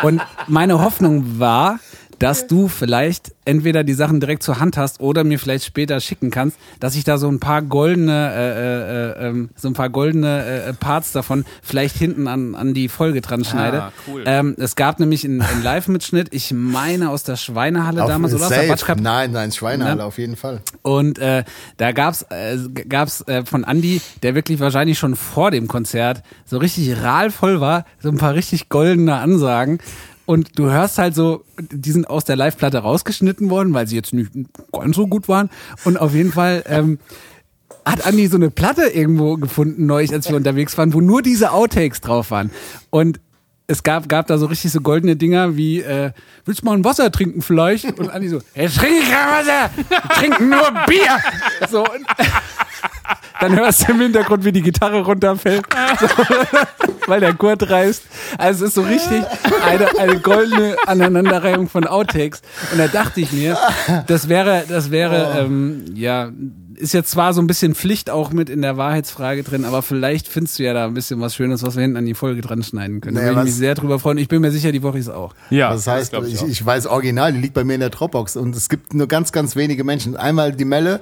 Und meine Hoffnung war, dass du vielleicht entweder die Sachen direkt zur Hand hast oder mir vielleicht später schicken kannst, dass ich da so ein paar goldene, äh, äh, ähm, so ein paar goldene äh, Parts davon vielleicht hinten an, an die Folge dran schneide. Ah, cool. ähm, es gab nämlich einen, einen Live-Mitschnitt, ich meine aus der Schweinehalle auf, damals oder aus der safe. Batschkap. Nein, nein, Schweinehalle Ne? auf jeden Fall. Und äh, da gab's äh, gab's äh, von Andy, der wirklich wahrscheinlich schon vor dem Konzert so richtig rahlvoll war, so ein paar richtig goldene Ansagen. Und du hörst halt so, die sind aus der Live-Platte rausgeschnitten worden, weil sie jetzt nicht ganz so gut waren. Und auf jeden Fall ähm, hat Andi so eine Platte irgendwo gefunden, neulich, als wir unterwegs waren, wo nur diese Outtakes drauf waren. Und es gab, gab da so richtig so goldene Dinger wie, äh, willst du mal ein Wasser trinken vielleicht? Und Andi so, ich trinke kein Wasser, ich trinke nur Bier. So, und, dann hörst du im Hintergrund, wie die Gitarre runterfällt, so, weil der Gurt reißt. Also es ist so richtig eine, eine goldene Aneinanderreihung von Outtakes. Und da dachte ich mir, das wäre, das wäre, Oh. ähm, ja, ist jetzt zwar so ein bisschen Pflicht auch mit in der Wahrheitsfrage drin, aber vielleicht findest du ja da ein bisschen was Schönes, was wir hinten an die Folge dran schneiden können. Da Naja, würde ich mich sehr drüber freuen. Ich bin mir sicher, die Woche ist auch. Ja, Das heißt, glaub ich, auch. ich weiß original, die liegt bei mir in der Dropbox und es gibt nur ganz, ganz wenige Menschen. Einmal die Melle,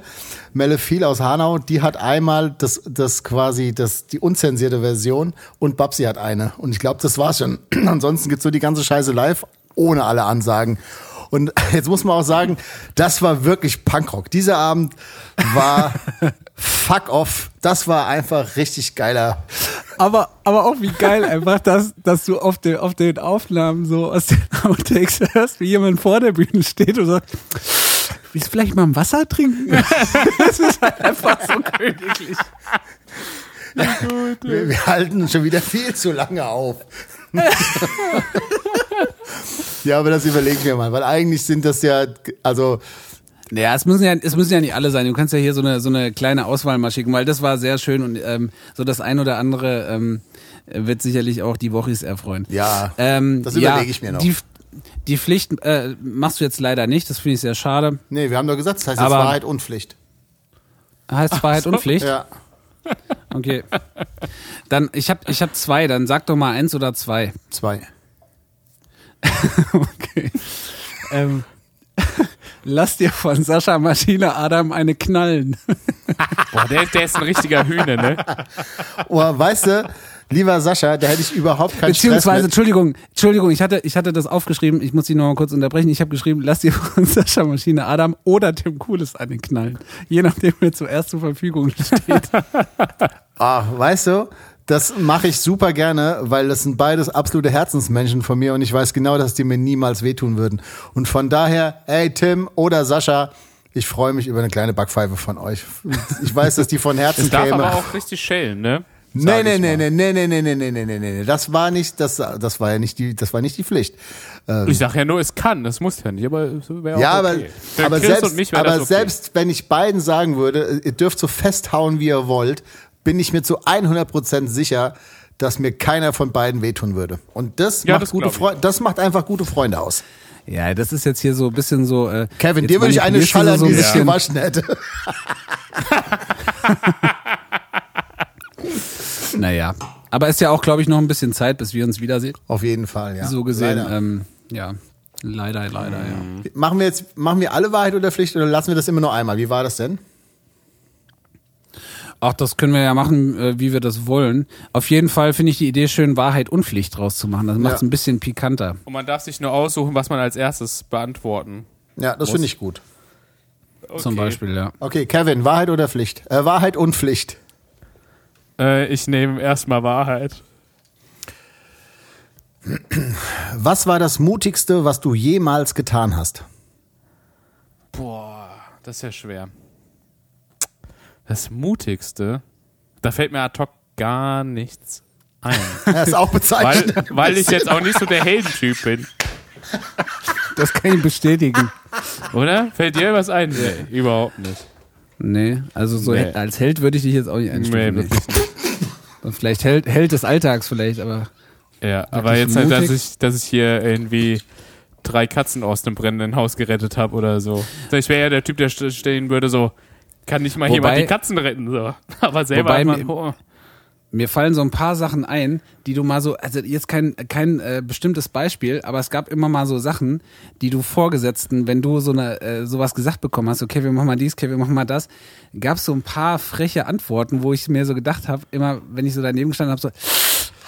Melle viel aus Hanau, die hat einmal das, das quasi, das, die unzensierte Version und Babsi hat eine. Und ich glaube, das war's schon. Ansonsten gibt's nur die ganze Scheiße live, ohne alle Ansagen. Und jetzt muss man auch sagen, das war wirklich Punkrock. Dieser Abend war fuck off. Das war einfach richtig geiler. Aber, aber auch wie geil einfach, dass, dass du auf, den, auf den Aufnahmen so aus den Outtakes hörst, wie jemand vor der Bühne steht und sagt, willst du vielleicht mal ein Wasser trinken? das ist halt einfach so königlich. Wir, wir halten schon wieder viel zu lange auf. Ja, aber das überlegen wir mal, weil eigentlich sind das ja, also Naja, es müssen ja, es müssen ja nicht alle sein. Du kannst ja hier so eine, so eine kleine Auswahl mal schicken, weil das war sehr schön und ähm, so das ein oder andere ähm, wird sicherlich auch die Wochis erfreuen. Ja, ähm, das ja, überlege ich mir noch. Die, die Pflicht äh, machst du jetzt leider nicht, das finde ich sehr schade. nee, wir haben doch gesagt, das heißt jetzt Aber- Wahrheit und Pflicht. Heißt Wahrheit und Pflicht? Ja, Okay. Dann, ich habe ich hab zwei, dann sag doch mal eins oder zwei. zwei. Okay. ähm, lass dir von Sascha Maschine Adam eine knallen. Boah, der, der ist ein richtiger Hühner, ne? Oh, weißt du, lieber Sascha, da hätte ich überhaupt keinen Stress Beziehungsweise, mit. Entschuldigung, Entschuldigung, ich hatte, ich hatte das aufgeschrieben, ich muss Sie noch mal kurz unterbrechen. Ich habe geschrieben, lass dir von Sascha Maschine Adam oder Tim Cooles einen knallen. Je nachdem, wer zuerst zur Verfügung steht. Ah, weißt du, das mache ich super gerne, weil das sind beides absolute Herzensmenschen von mir und ich weiß genau, dass die mir niemals wehtun würden. Und von daher, ey Tim oder Sascha, ich freue mich über eine kleine Backpfeife von euch. Ich weiß, dass die von Herzen Das darf käme. aber auch richtig schellen, ne? Nee, nee, nee, nee, nee, nee, nee, nee, nee, nee, nee, nee. Das war nicht, das, das war ja nicht die, das war nicht die Pflicht. Ich sag ja nur, es kann, das muss ja nicht, aber es wäre Ja, aber, okay. Aber Chris selbst, und mich aber okay. selbst wenn ich beiden sagen würde, ihr dürft so festhauen, wie ihr wollt, bin ich mir zu 100% sicher, dass mir keiner von beiden wehtun würde. Und das Ja, macht das gute. Freunde, das macht einfach gute Freunde aus. Ja, das ist jetzt hier so ein bisschen so. Äh, Kevin, dir würde ich eine schallern, so ein die sich bisschen. gewaschen hätte. Naja. Aber ist ja auch, glaube ich, noch ein bisschen Zeit, bis wir uns wiedersehen. Auf jeden Fall, ja. so gesehen. Leider. Ähm, ja. Leider, leider, ja. Machen wir jetzt, machen wir alle Wahrheit oder Pflicht oder lassen wir das immer nur einmal? Wie war das denn? Ach, das können wir ja machen, äh, wie wir das wollen. Auf jeden Fall finde ich die Idee schön, Wahrheit und Pflicht draus zu machen. Das macht es Ja. ein bisschen pikanter. Und man darf sich nur aussuchen, was man als erstes beantworten. Ja, das finde ich gut. Okay. Zum Beispiel, ja. Okay, Kevin, Wahrheit oder Pflicht? Äh, Wahrheit und Pflicht. Äh, ich nehme erstmal Wahrheit. Was war das Mutigste, was du jemals getan hast? Boah, das ist ja schwer. Das Mutigste, da fällt mir ad hoc gar nichts ein. Das ist auch weil, bezeichnend. weil ich jetzt auch nicht so der Heldentyp bin. Das kann ich bestätigen. Oder? Fällt dir was ein? Nee, überhaupt nicht. Nee, also so Nee. als Held würde ich dich jetzt auch nicht Nee, einstufen. wirklich nicht. Vielleicht Held, Held des Alltags vielleicht, aber Ja, aber jetzt halt, dass mutig? ich, dass ich hier irgendwie drei Katzen aus dem brennenden Haus gerettet habe oder so. Ich wäre ja der Typ, der st- stehen würde so, kann nicht mal Wobei- jemand die Katzen retten, so. Aber selber Wobei mir- oh. Mir fallen so ein paar Sachen ein, die du mal so, also jetzt kein, kein äh, bestimmtes Beispiel, aber es gab immer mal so Sachen, die du Vorgesetzten, wenn du so eine äh, sowas gesagt bekommen hast, okay, wir machen mal dies, okay, wir machen mal das, gab es so ein paar freche Antworten, wo ich mir so gedacht habe, immer wenn ich so daneben gestanden habe, so,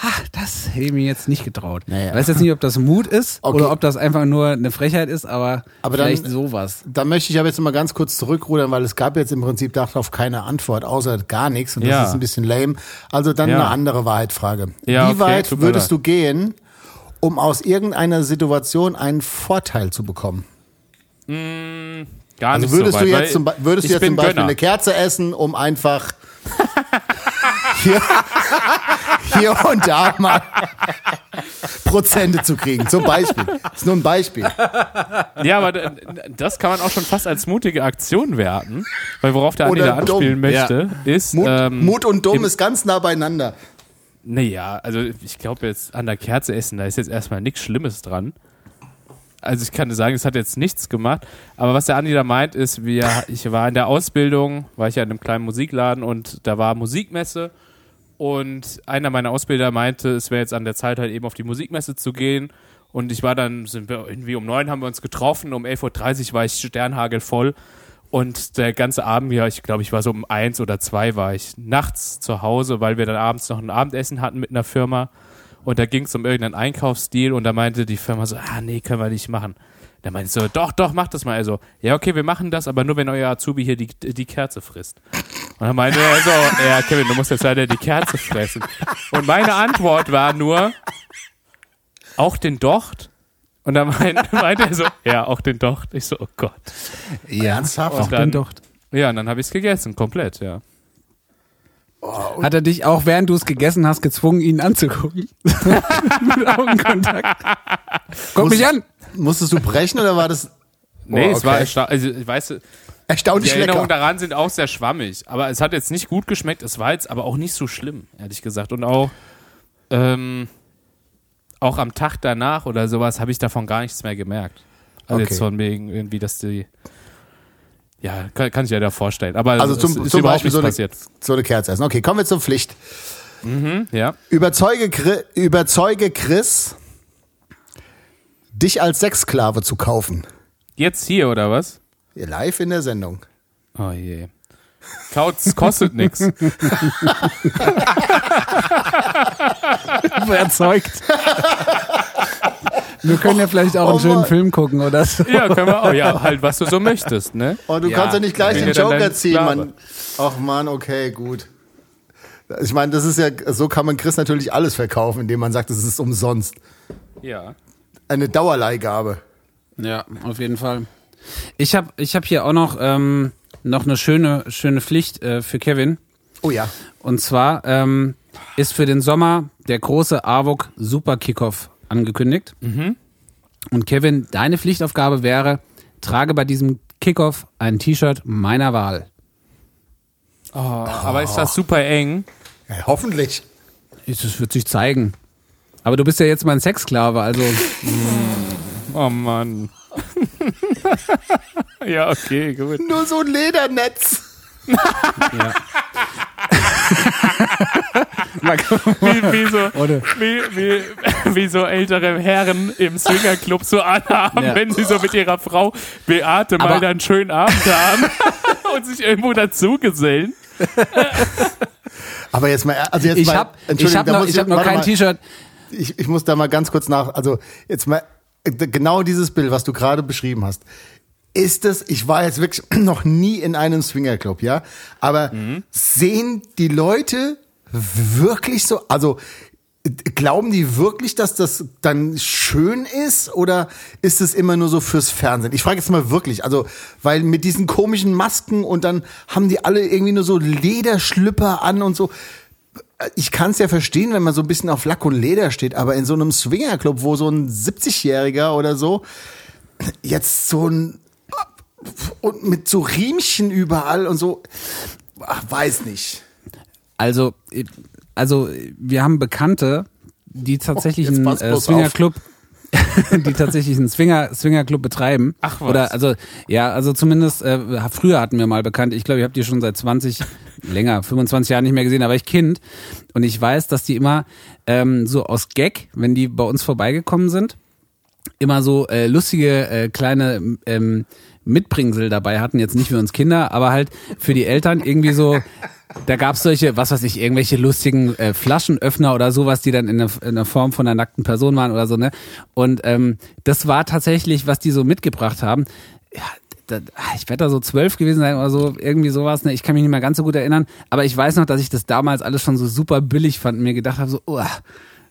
ha, das hätte ich mir jetzt nicht getraut. Naja. Ich weiß jetzt nicht, ob das Mut ist Okay. oder ob das einfach nur eine Frechheit ist, aber, Aber dann- vielleicht sowas. Da möchte ich aber jetzt mal ganz kurz zurückrudern, weil es gab jetzt im Prinzip darauf keine Antwort, außer gar nichts. Und das Ja. ist ein bisschen lame. Also dann Ja. eine andere Wahrheitfrage. Ja, Wie okay, weit würdest du gehen, um aus irgendeiner Situation einen Vorteil zu bekommen? gar Also nicht würdest so du weit, jetzt weil zum, würdest du jetzt zum Beispiel Gönner. eine Kerze essen, um einfach hier, hier und da mal Prozente zu kriegen. Zum Beispiel. Das ist nur ein Beispiel. Ja, aber das kann man auch schon fast als mutige Aktion werten, weil worauf der Andi da anspielen dumm. möchte, ist Mut, ähm, Mut und dumm ist ganz nah beieinander. Naja, also ich glaube jetzt an der Kerze essen, da ist jetzt erstmal nichts Schlimmes dran. Also ich kann sagen, es hat jetzt nichts gemacht. Aber was der Andi da meint, ist, wir, ich war in der Ausbildung, war ich ja in einem kleinen Musikladen und da war Musikmesse und einer meiner Ausbilder meinte, es wäre jetzt an der Zeit halt eben auf die Musikmesse zu gehen. Und ich war dann, sind wir irgendwie um neun haben wir uns getroffen, um 11.30 Uhr war ich sternhagelvoll. Und der ganze Abend, ja, ich glaube, ich war so um eins oder zwei war ich nachts zu Hause, weil wir dann abends noch ein Abendessen hatten mit einer Firma. Und da ging es um irgendeinen Einkaufsdeal und da meinte die Firma so, ah nee, können wir nicht machen. Da meinte ich so, doch, doch, mach das mal. Also, ja, okay, wir machen das, aber nur wenn euer Azubi hier die, die Kerze frisst. Und dann meinte er so, ja, Kevin, du musst jetzt leider die Kerze fressen. Und meine Antwort war nur, auch den Docht? Und dann meinte, meinte er so, ja, auch den Docht. Ich so, oh Gott. Ja, Ernsthaft? auch dann- den Docht. Ja, und dann habe ich es gegessen, komplett, ja. Hat er dich auch, während du es gegessen hast, gezwungen, ihn anzugucken? Mit Augenkontakt. Guck mich an! Musstest du brechen oder war das Nee, Oh, es war okay. ersta- also, ich weiß, die erstaunlich Erinnerungen lecker? daran sind auch sehr schwammig. Aber es hat jetzt nicht gut geschmeckt, es war jetzt aber auch nicht so schlimm, ehrlich gesagt. Und auch, ähm, auch am Tag danach oder sowas habe ich davon gar nichts mehr gemerkt. Also Okay. jetzt von wegen irgendwie, dass die, ja, kann, kann ich ja da vorstellen. Aber Also zum, ist zum Beispiel so eine, passiert. so eine Kerze essen. Okay, kommen wir zur Pflicht. Ja. Überzeuge, überzeuge Chris, dich als Sexsklave zu kaufen. Jetzt hier, oder was? Live in der Sendung. Oh je. Kauz kostet nix. Überzeugt. Wir können ja vielleicht auch Oh einen schönen Mann. Film gucken oder so. Ja, können wir auch. Ja, halt, was du so möchtest, ne? Oh, du Ja, kannst ja nicht gleich den Joker ziehen. Mann. Ach man, okay, gut. Ich meine, das ist ja, so kann man Chris natürlich alles verkaufen, indem man sagt, es ist umsonst. Ja. Eine Dauerleihgabe. Ja, auf jeden Fall. Ich habe ich hab hier auch noch, ähm, noch eine schöne, schöne Pflicht äh, für Kevin. Oh ja. Und zwar ähm, ist für den Sommer der große AWOK Super Kickoff angekündigt. Und Kevin, deine Pflichtaufgabe wäre, trage bei diesem Kickoff ein T-Shirt meiner Wahl. Oh, aber ist das super eng? ja hoffentlich. Das wird sich zeigen. Aber du bist ja jetzt mein Sexsklave, also Oh Mann. ja, okay, gut. Nur so ein Ledernetz. ja. Wie, wie, so, wie, wie, wie so ältere Herren im Swingerclub so anhaben, Ja. wenn sie so mit ihrer Frau Beate mal Aber- dann einen schönen Abend haben und sich irgendwo dazugesellen. Aber jetzt mal, also jetzt Ich mal, habe ich Entschuldigung, hab da noch, muss ich hab noch kein. T-Shirt. Ich, ich muss da mal ganz kurz nach, also jetzt mal äh, genau dieses Bild, was du gerade beschrieben hast. Ist es, ich war jetzt wirklich noch nie in einem Swingerclub, ja, aber sehen die Leute wirklich so, also äh, glauben die wirklich, dass das dann schön ist oder ist es immer nur so fürs Fernsehen? Ich frage jetzt mal wirklich, also weil mit diesen komischen Masken und dann haben die alle irgendwie nur so Lederschlüpper an und so ich kann es ja verstehen, wenn man so ein bisschen auf Lack und Leder steht, aber in so einem Swingerclub, wo so ein 70-Jähriger oder so jetzt so ein und mit so Riemchen überall und so, ach, weiß nicht. Also, äh, also wir haben Bekannte, die tatsächlich Oh, einen äh, Swingerclub, die tatsächlich einen Swinger Swingerclub betreiben. Ach was. Oder also ja, also zumindest äh, früher hatten wir mal bekannt. Ich glaube, ich habe die schon seit 20 länger, 25 Jahren nicht mehr gesehen, war ich Kind und ich weiß, dass die immer ähm, so aus Gag, wenn die bei uns vorbeigekommen sind, immer so äh, lustige äh, kleine ähm, Mitbringsel dabei hatten, jetzt nicht für uns Kinder, aber halt für die Eltern irgendwie so, da gab's solche, was weiß ich, irgendwelche lustigen äh, Flaschenöffner oder sowas, die dann in der, in der Form von einer nackten Person waren oder so, ne? Und ähm, das war tatsächlich, was die so mitgebracht haben. Ja, da, ich werde da so zwölf gewesen sein oder so, irgendwie sowas, ne? Ich kann mich nicht mehr ganz so gut erinnern, aber ich weiß noch, dass ich das damals alles schon so super billig fand und mir gedacht habe, so, oh,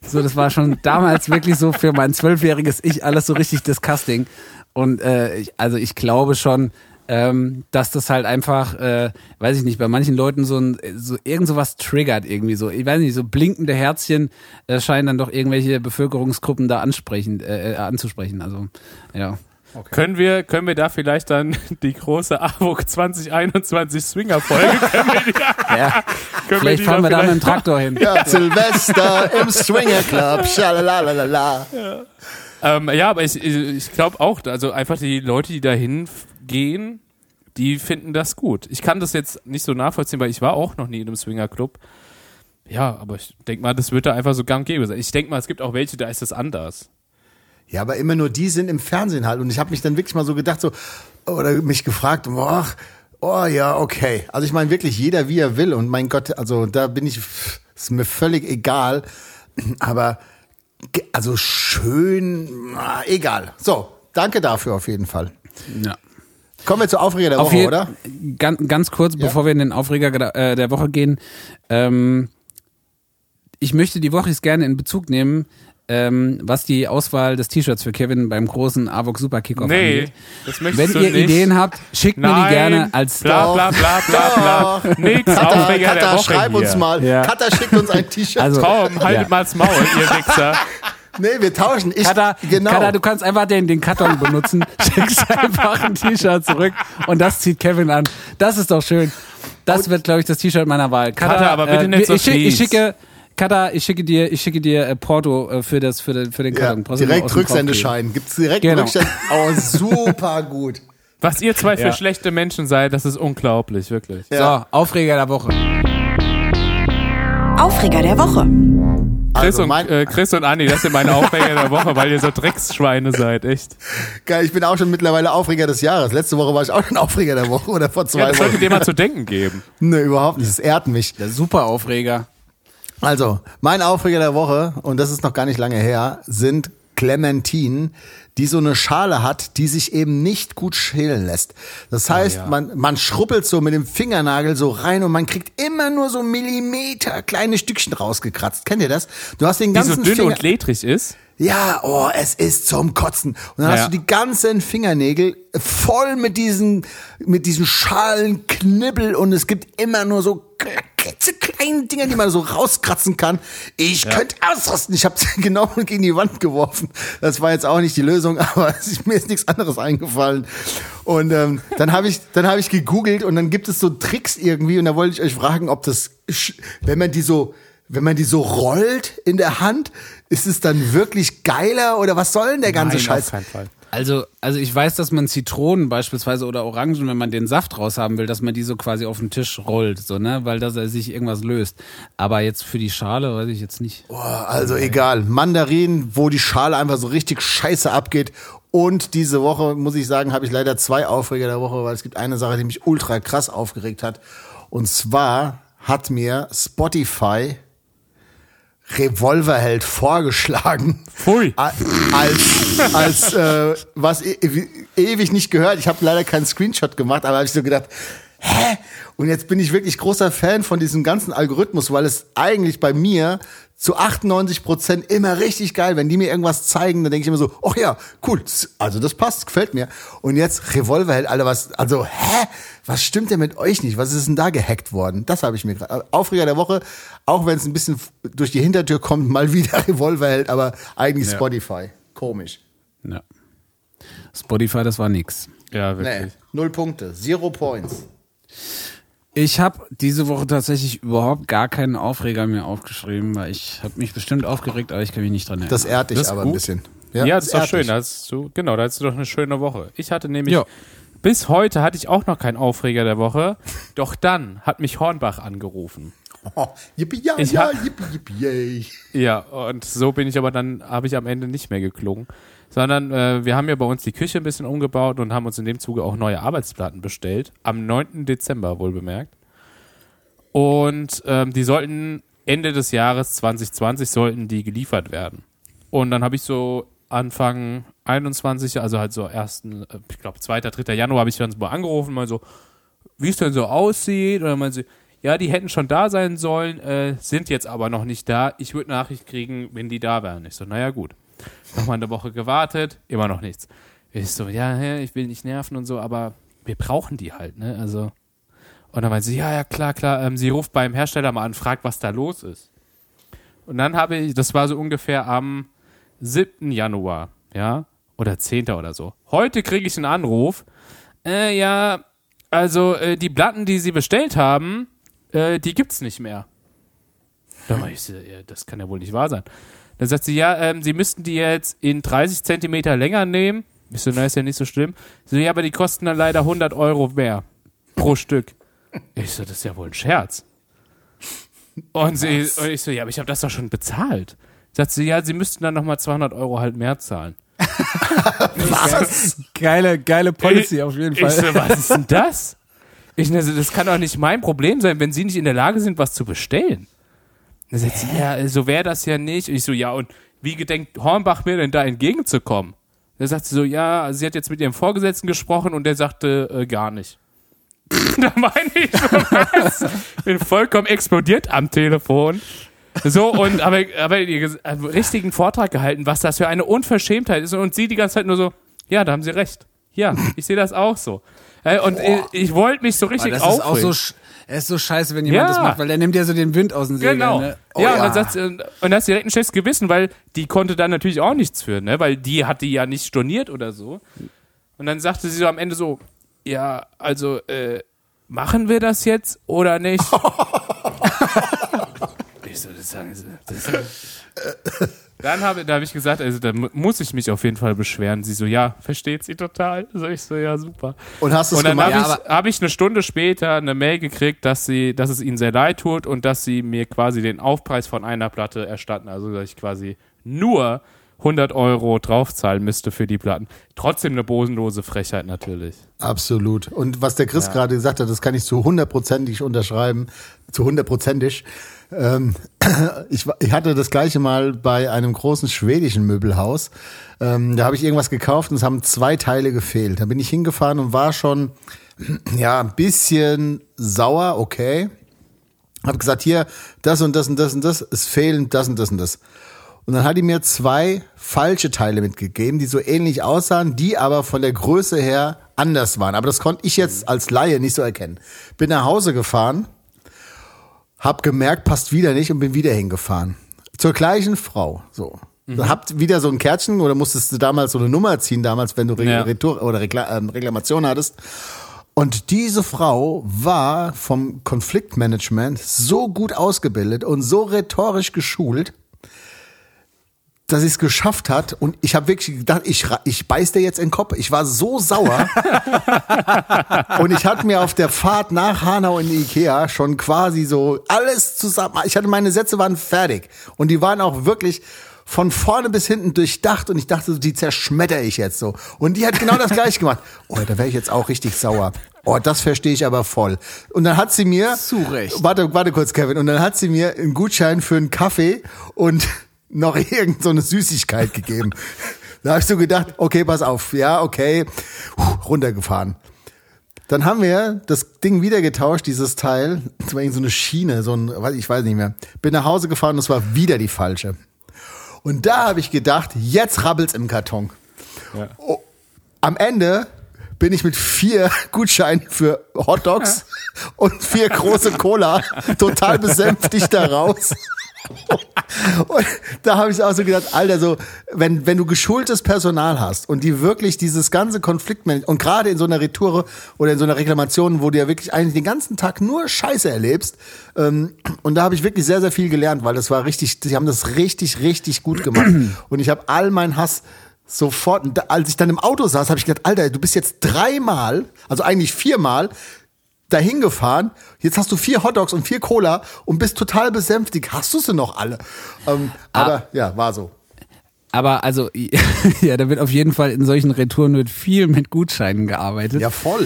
so, das war schon damals wirklich so für mein zwölfjähriges Ich alles so richtig disgusting. Und äh, ich, also ich glaube schon, ähm, dass das halt einfach, äh, weiß ich nicht, bei manchen Leuten so ein, so irgend sowas triggert irgendwie so. Ich weiß nicht, so blinkende Herzchen äh, scheinen dann doch irgendwelche Bevölkerungsgruppen da ansprechen, äh, äh anzusprechen. Also ja. Okay. Können wir, können wir da vielleicht dann die große AWOK 2021 Swinger-Folge, können wir die, ja. vielleicht wir fahren wir da mit dem Traktor hin. Ja, Silvester im Swinger Club, schalalalala. Ja. Ähm, ja, aber ich, ich glaube auch, also einfach die Leute, die dahin gehen, die finden das gut. Ich kann das jetzt nicht so nachvollziehen, weil ich war auch noch nie in einem Swinger-Club. Ja, aber ich denke mal, das wird da einfach so gang gäbe sein. Ich denke mal, es gibt auch welche, da ist das anders. Ja, aber immer nur die sind im Fernsehen halt. Und ich habe mich dann wirklich mal so gedacht, so, oder mich gefragt, boah, oh ja, okay. Also ich meine wirklich jeder wie er will. Und mein Gott, also da bin ich, ist mir völlig egal. Aber also schön, na, egal. So, danke dafür auf jeden Fall. Ja. Kommen wir zur Aufreger der auf Woche, oder? Ganz, ganz kurz, ja. bevor wir in den Aufreger der, äh, Woche gehen. Ähm, ich möchte die Woche gerne in Bezug nehmen ähm, was die Auswahl des T-Shirts für Kevin beim großen AVOX Super Kickoff nee, angeht. Das möchtest Wenn ihr nicht. Ideen habt, schickt Nein, mir die gerne als bla bla bla bla bla. Nix Katha, Aufreger Katha, der Woche schreib hier. uns mal. Ja. Katha schickt uns ein T-Shirt. Also, Komm, haltet Ja. mal's Maul, ihr Wichser. Nee, wir tauschen. Ich, Kata, genau. Kata, du kannst einfach den, den Karton benutzen, schickst einfach ein T-Shirt zurück und das zieht Kevin an. Das ist doch schön. Das wird, glaube ich, das T-Shirt meiner Wahl. Kata, Kata, aber bitte nicht so ich, schick, ich schicke, Kata, ich schicke dir, ich schicke dir äh, Porto äh, für das, für den, für den ja, Karton. Nur direkt Rücksendeschein. Gibt's direkt Genau. Rücksendeschein. Oh, super gut. Was ihr zwei für Ja. schlechte Menschen seid, das ist unglaublich, wirklich. Ja. So, Aufreger der Woche. Aufreger der Woche. Chris, Also und, äh, Chris und Anni, das sind meine Aufreger der Woche, weil ihr so Drecksschweine seid, echt. Geil, ich bin auch schon mittlerweile Aufreger des Jahres. Letzte Woche war ich auch schon Aufreger der Woche oder vor zwei Ja, das sollte Wochen. dir mal zu denken geben. Nee, überhaupt nicht. Das ehrt mich. Der super Aufreger. Also, mein Aufreger der Woche, und das ist noch gar nicht lange her, sind Clementinen, die so eine Schale hat, die sich eben nicht gut schälen lässt. Das heißt, ja. man, man schrubbelt so mit dem Fingernagel so rein und man kriegt immer nur so Millimeter kleine Stückchen rausgekratzt. Kennt ihr das? Du hast den Die so ganzen dünn Finger und ledrig ist. ja, oh, es ist zum Kotzen. Und dann Ja. hast du die ganzen Fingernägel voll mit diesen, mit diesen Schalen, Knibbel und es gibt immer nur so kleine Dinger, die man so rauskratzen kann. Ich könnte ausrasten. Ich habe genau gegen die Wand geworfen. Das war jetzt auch nicht die Lösung, aber mir ist nichts anderes eingefallen. Und ähm, dann habe ich, dann habe ich gegoogelt und dann gibt es so Tricks irgendwie und da wollte ich euch fragen, ob das, wenn man die so wenn man die so rollt in der Hand, ist es dann wirklich geiler oder was soll denn der ganze Nein, Scheiß? auf keinen Fall. Also, also ich weiß, dass man Zitronen beispielsweise oder Orangen, wenn man den Saft raus haben will, dass man die so quasi auf den Tisch rollt, so, ne, weil da sich irgendwas löst. Aber jetzt für die Schale weiß ich jetzt nicht. Boah, also egal. Mandarinen, wo die Schale einfach so richtig scheiße abgeht. Und diese Woche, muss ich sagen, habe ich leider zwei Aufreger der Woche, weil es gibt eine Sache, die mich ultra krass aufgeregt hat. Und zwar hat mir Spotify Revolverheld vorgeschlagen. Pfui. A- Als, als äh, was e- ewig nicht gehört. Ich habe leider keinen Screenshot gemacht, aber habe ich so gedacht, hä? Und jetzt bin ich wirklich großer Fan von diesem ganzen Algorithmus, weil es eigentlich bei mir zu 98 Prozent immer richtig geil, wenn die mir irgendwas zeigen, dann denke ich immer so, oh ja, cool, also das passt, gefällt mir. Und jetzt Revolverheld, Alter, was, also, hä? Was stimmt denn mit euch nicht? Was ist denn da gehackt worden? Das habe ich mir gerade. Aufreger der Woche, auch wenn es ein bisschen durch die Hintertür kommt, mal wieder Revolverheld, aber eigentlich Ja. Spotify. Komisch. Ja. Spotify, das war nix. Ja, Nee, wirklich. null Punkte, zero points. Ich habe diese Woche tatsächlich überhaupt gar keinen Aufreger mehr aufgeschrieben, weil ich habe mich bestimmt aufgeregt, aber ich kann mich nicht dran erinnern. Das ehrt dich Das aber ein gut. bisschen. Ja, das ist doch schön. Da hast du, genau, da hast du doch eine schöne Woche. Ich hatte nämlich, Ja. bis heute hatte ich auch noch keinen Aufreger der Woche. Doch dann hat mich Hornbach angerufen. Oh, yippie, ja, Ich ja, yippie, yippie, yay. Ja, und so bin ich aber dann, habe ich am Ende nicht mehr geklungen. Sondern äh, wir haben ja bei uns die Küche ein bisschen umgebaut und haben uns in dem Zuge auch neue Arbeitsplatten bestellt. Am 9. Dezember wohl bemerkt. Und ähm, die sollten Ende des Jahres 2020 sollten die geliefert werden. Und dann habe ich so Anfang 21, also halt so ersten, äh, ich glaube 2., 3. Januar habe ich dann mal angerufen, mal so, wie es denn so aussieht. Und dann meinte sie, ja, die hätten schon da sein sollen, äh, sind jetzt aber noch nicht da. Ich würde Nachricht kriegen, wenn die da wären. Ich so, naja, gut. Nochmal eine Woche gewartet, immer noch nichts. Ich so, ja, ich will nicht nerven und so, aber wir brauchen die halt, ne? Also. Und dann meinte sie, ja, ja, klar, klar. Ähm, sie ruft beim Hersteller mal an, fragt, was da los ist. Und dann habe ich, das war so ungefähr am 7. Januar, ja, oder 10. oder so. Heute kriege ich einen Anruf. Äh, ja, also äh, die Platten, die sie bestellt haben, äh, die gibt's nicht mehr. Da war ich so, ja, das kann ja wohl nicht wahr sein. Dann sagt sie, ja, ähm, sie müssten die jetzt in 30 Zentimeter länger nehmen. Ich so, na, ist ja nicht so schlimm. So, ja, aber die kosten dann leider 100 Euro mehr pro Stück. Ich so, das ist ja wohl ein Scherz. Und, sie, und ich so, ja, aber ich habe das doch schon bezahlt. Sagt sie, ja, sie müssten dann nochmal 200 Euro halt mehr zahlen. Was? Geile, geile Policy auf jeden Fall. Ich so, was ist denn das? Ich, also, das kann doch nicht mein Problem sein, wenn sie nicht in der Lage sind, was zu bestellen. Dann sagt sie, ja, so wäre das ja nicht. Ich so, ja, und wie gedenkt Hornbach mir denn da entgegenzukommen? Da sagt sie so, ja, sie hat jetzt mit ihrem Vorgesetzten gesprochen und der sagte äh, gar nicht. da meine ich so, was? Bin vollkommen explodiert am Telefon. So, und aber, aber ihr einen richtigen Vortrag gehalten, was das für eine Unverschämtheit ist. Und sie die ganze Zeit nur so, ja, da haben sie recht. Ja, ich sehe das auch so. Und ich, ich wollte mich so richtig das ist auch aufregen. so, ist so scheiße, wenn jemand Ja. das macht, weil der nimmt ja so den Wind aus dem Segel. Genau. Ne? ja, und ja. dann sagt sie, und und das ist direkt ein schlechtes Gewissen, weil die konnte dann natürlich auch nichts für, ne? Weil die hat die ja nicht storniert oder so. Und dann sagte sie so am Ende so, ja, also, äh, machen wir das jetzt oder nicht? ich so, das sagen. Das dann habe, da habe ich gesagt, also da mu- muss ich mich auf jeden Fall beschweren. Sie so, ja, versteht sie total. So, ich so, ja, super. Und hast du es gemacht? habe ich, hab ich eine Stunde später eine Mail gekriegt, dass sie, dass es ihnen sehr leid tut und dass sie mir quasi den Aufpreis von einer Platte erstatten. Also dass ich quasi nur 100 Euro draufzahlen müsste für die Platten. Trotzdem eine bosenlose Frechheit natürlich. Absolut. Und was der Chris gerade gesagt hat, das kann ich zu hundertprozentig unterschreiben, zu hundertprozentig. Ähm, ich, ich hatte das gleiche mal bei einem großen schwedischen Möbelhaus. Ähm, da habe ich irgendwas gekauft und es haben zwei Teile gefehlt. Da bin ich hingefahren und war schon ja ein bisschen sauer, okay. Hab gesagt, hier, das und das und das und das, es fehlen das und das und das. Und dann hat die mir zwei falsche Teile mitgegeben, die so ähnlich aussahen, die aber von der Größe her anders waren. Aber das konnte ich jetzt als Laie nicht so erkennen. Bin nach Hause gefahren, hab gemerkt, passt wieder nicht und bin wieder hingefahren. Zur gleichen Frau, so. Habt wieder so ein Kärtchen oder musstest du damals so eine Nummer ziehen, damals, wenn du Re Ja. Retour oder Rekla ähm, Reklamation hattest. Und diese Frau war vom Konfliktmanagement so gut ausgebildet und so rhetorisch geschult, dass sie es geschafft hat und ich habe wirklich gedacht, ich, ich beiß dir jetzt in den Kopf. Ich war so sauer. und ich hatte mir auf der Fahrt nach Hanau in die Ikea schon quasi so alles zusammen. Ich hatte meine Sätze waren fertig und die waren auch wirklich von vorne bis hinten durchdacht und ich dachte, so, die zerschmetter ich jetzt so. Und die hat genau das gleiche gemacht. Oh, da wäre ich jetzt auch richtig sauer. Oh, das verstehe ich aber voll. Und dann hat sie mir Zu Recht. Warte, warte kurz, Kevin. Und dann hat sie mir einen Gutschein für einen Kaffee und noch irgend so eine Süßigkeit gegeben. Da habe ich so gedacht, okay, pass auf, ja, okay, Puh, runtergefahren. Dann haben wir das Ding wieder getauscht, dieses Teil. Das war irgendwie so eine Schiene, so ein, ich weiß nicht mehr. Bin nach Hause gefahren und es war wieder die falsche. Und da habe ich gedacht, jetzt rabbelt's im Karton. Oh, am Ende bin ich mit vier Gutscheinen für Hotdogs und vier große Cola total besänftigt da raus. Und da habe ich auch so gedacht, Alter, so, wenn, wenn du geschultes Personal hast und die wirklich dieses ganze Konfliktmanagement und gerade in so einer Retour oder in so einer Reklamation, wo du ja wirklich eigentlich den ganzen Tag nur Scheiße erlebst, ähm, und da habe ich wirklich sehr, sehr viel gelernt, weil das war richtig, die haben das richtig, richtig gut gemacht. Und ich habe all meinen Hass sofort, als ich dann im Auto saß, habe ich gedacht, Alter, du bist jetzt dreimal, also eigentlich viermal, dahin gefahren. Jetzt hast du vier Hotdogs und vier Cola und bist total besänftigt. Hast du sie noch alle? Ähm, aber ja, war so. Aber also, ja, da wird auf jeden Fall in solchen Retouren wird viel mit Gutscheinen gearbeitet. Ja, voll.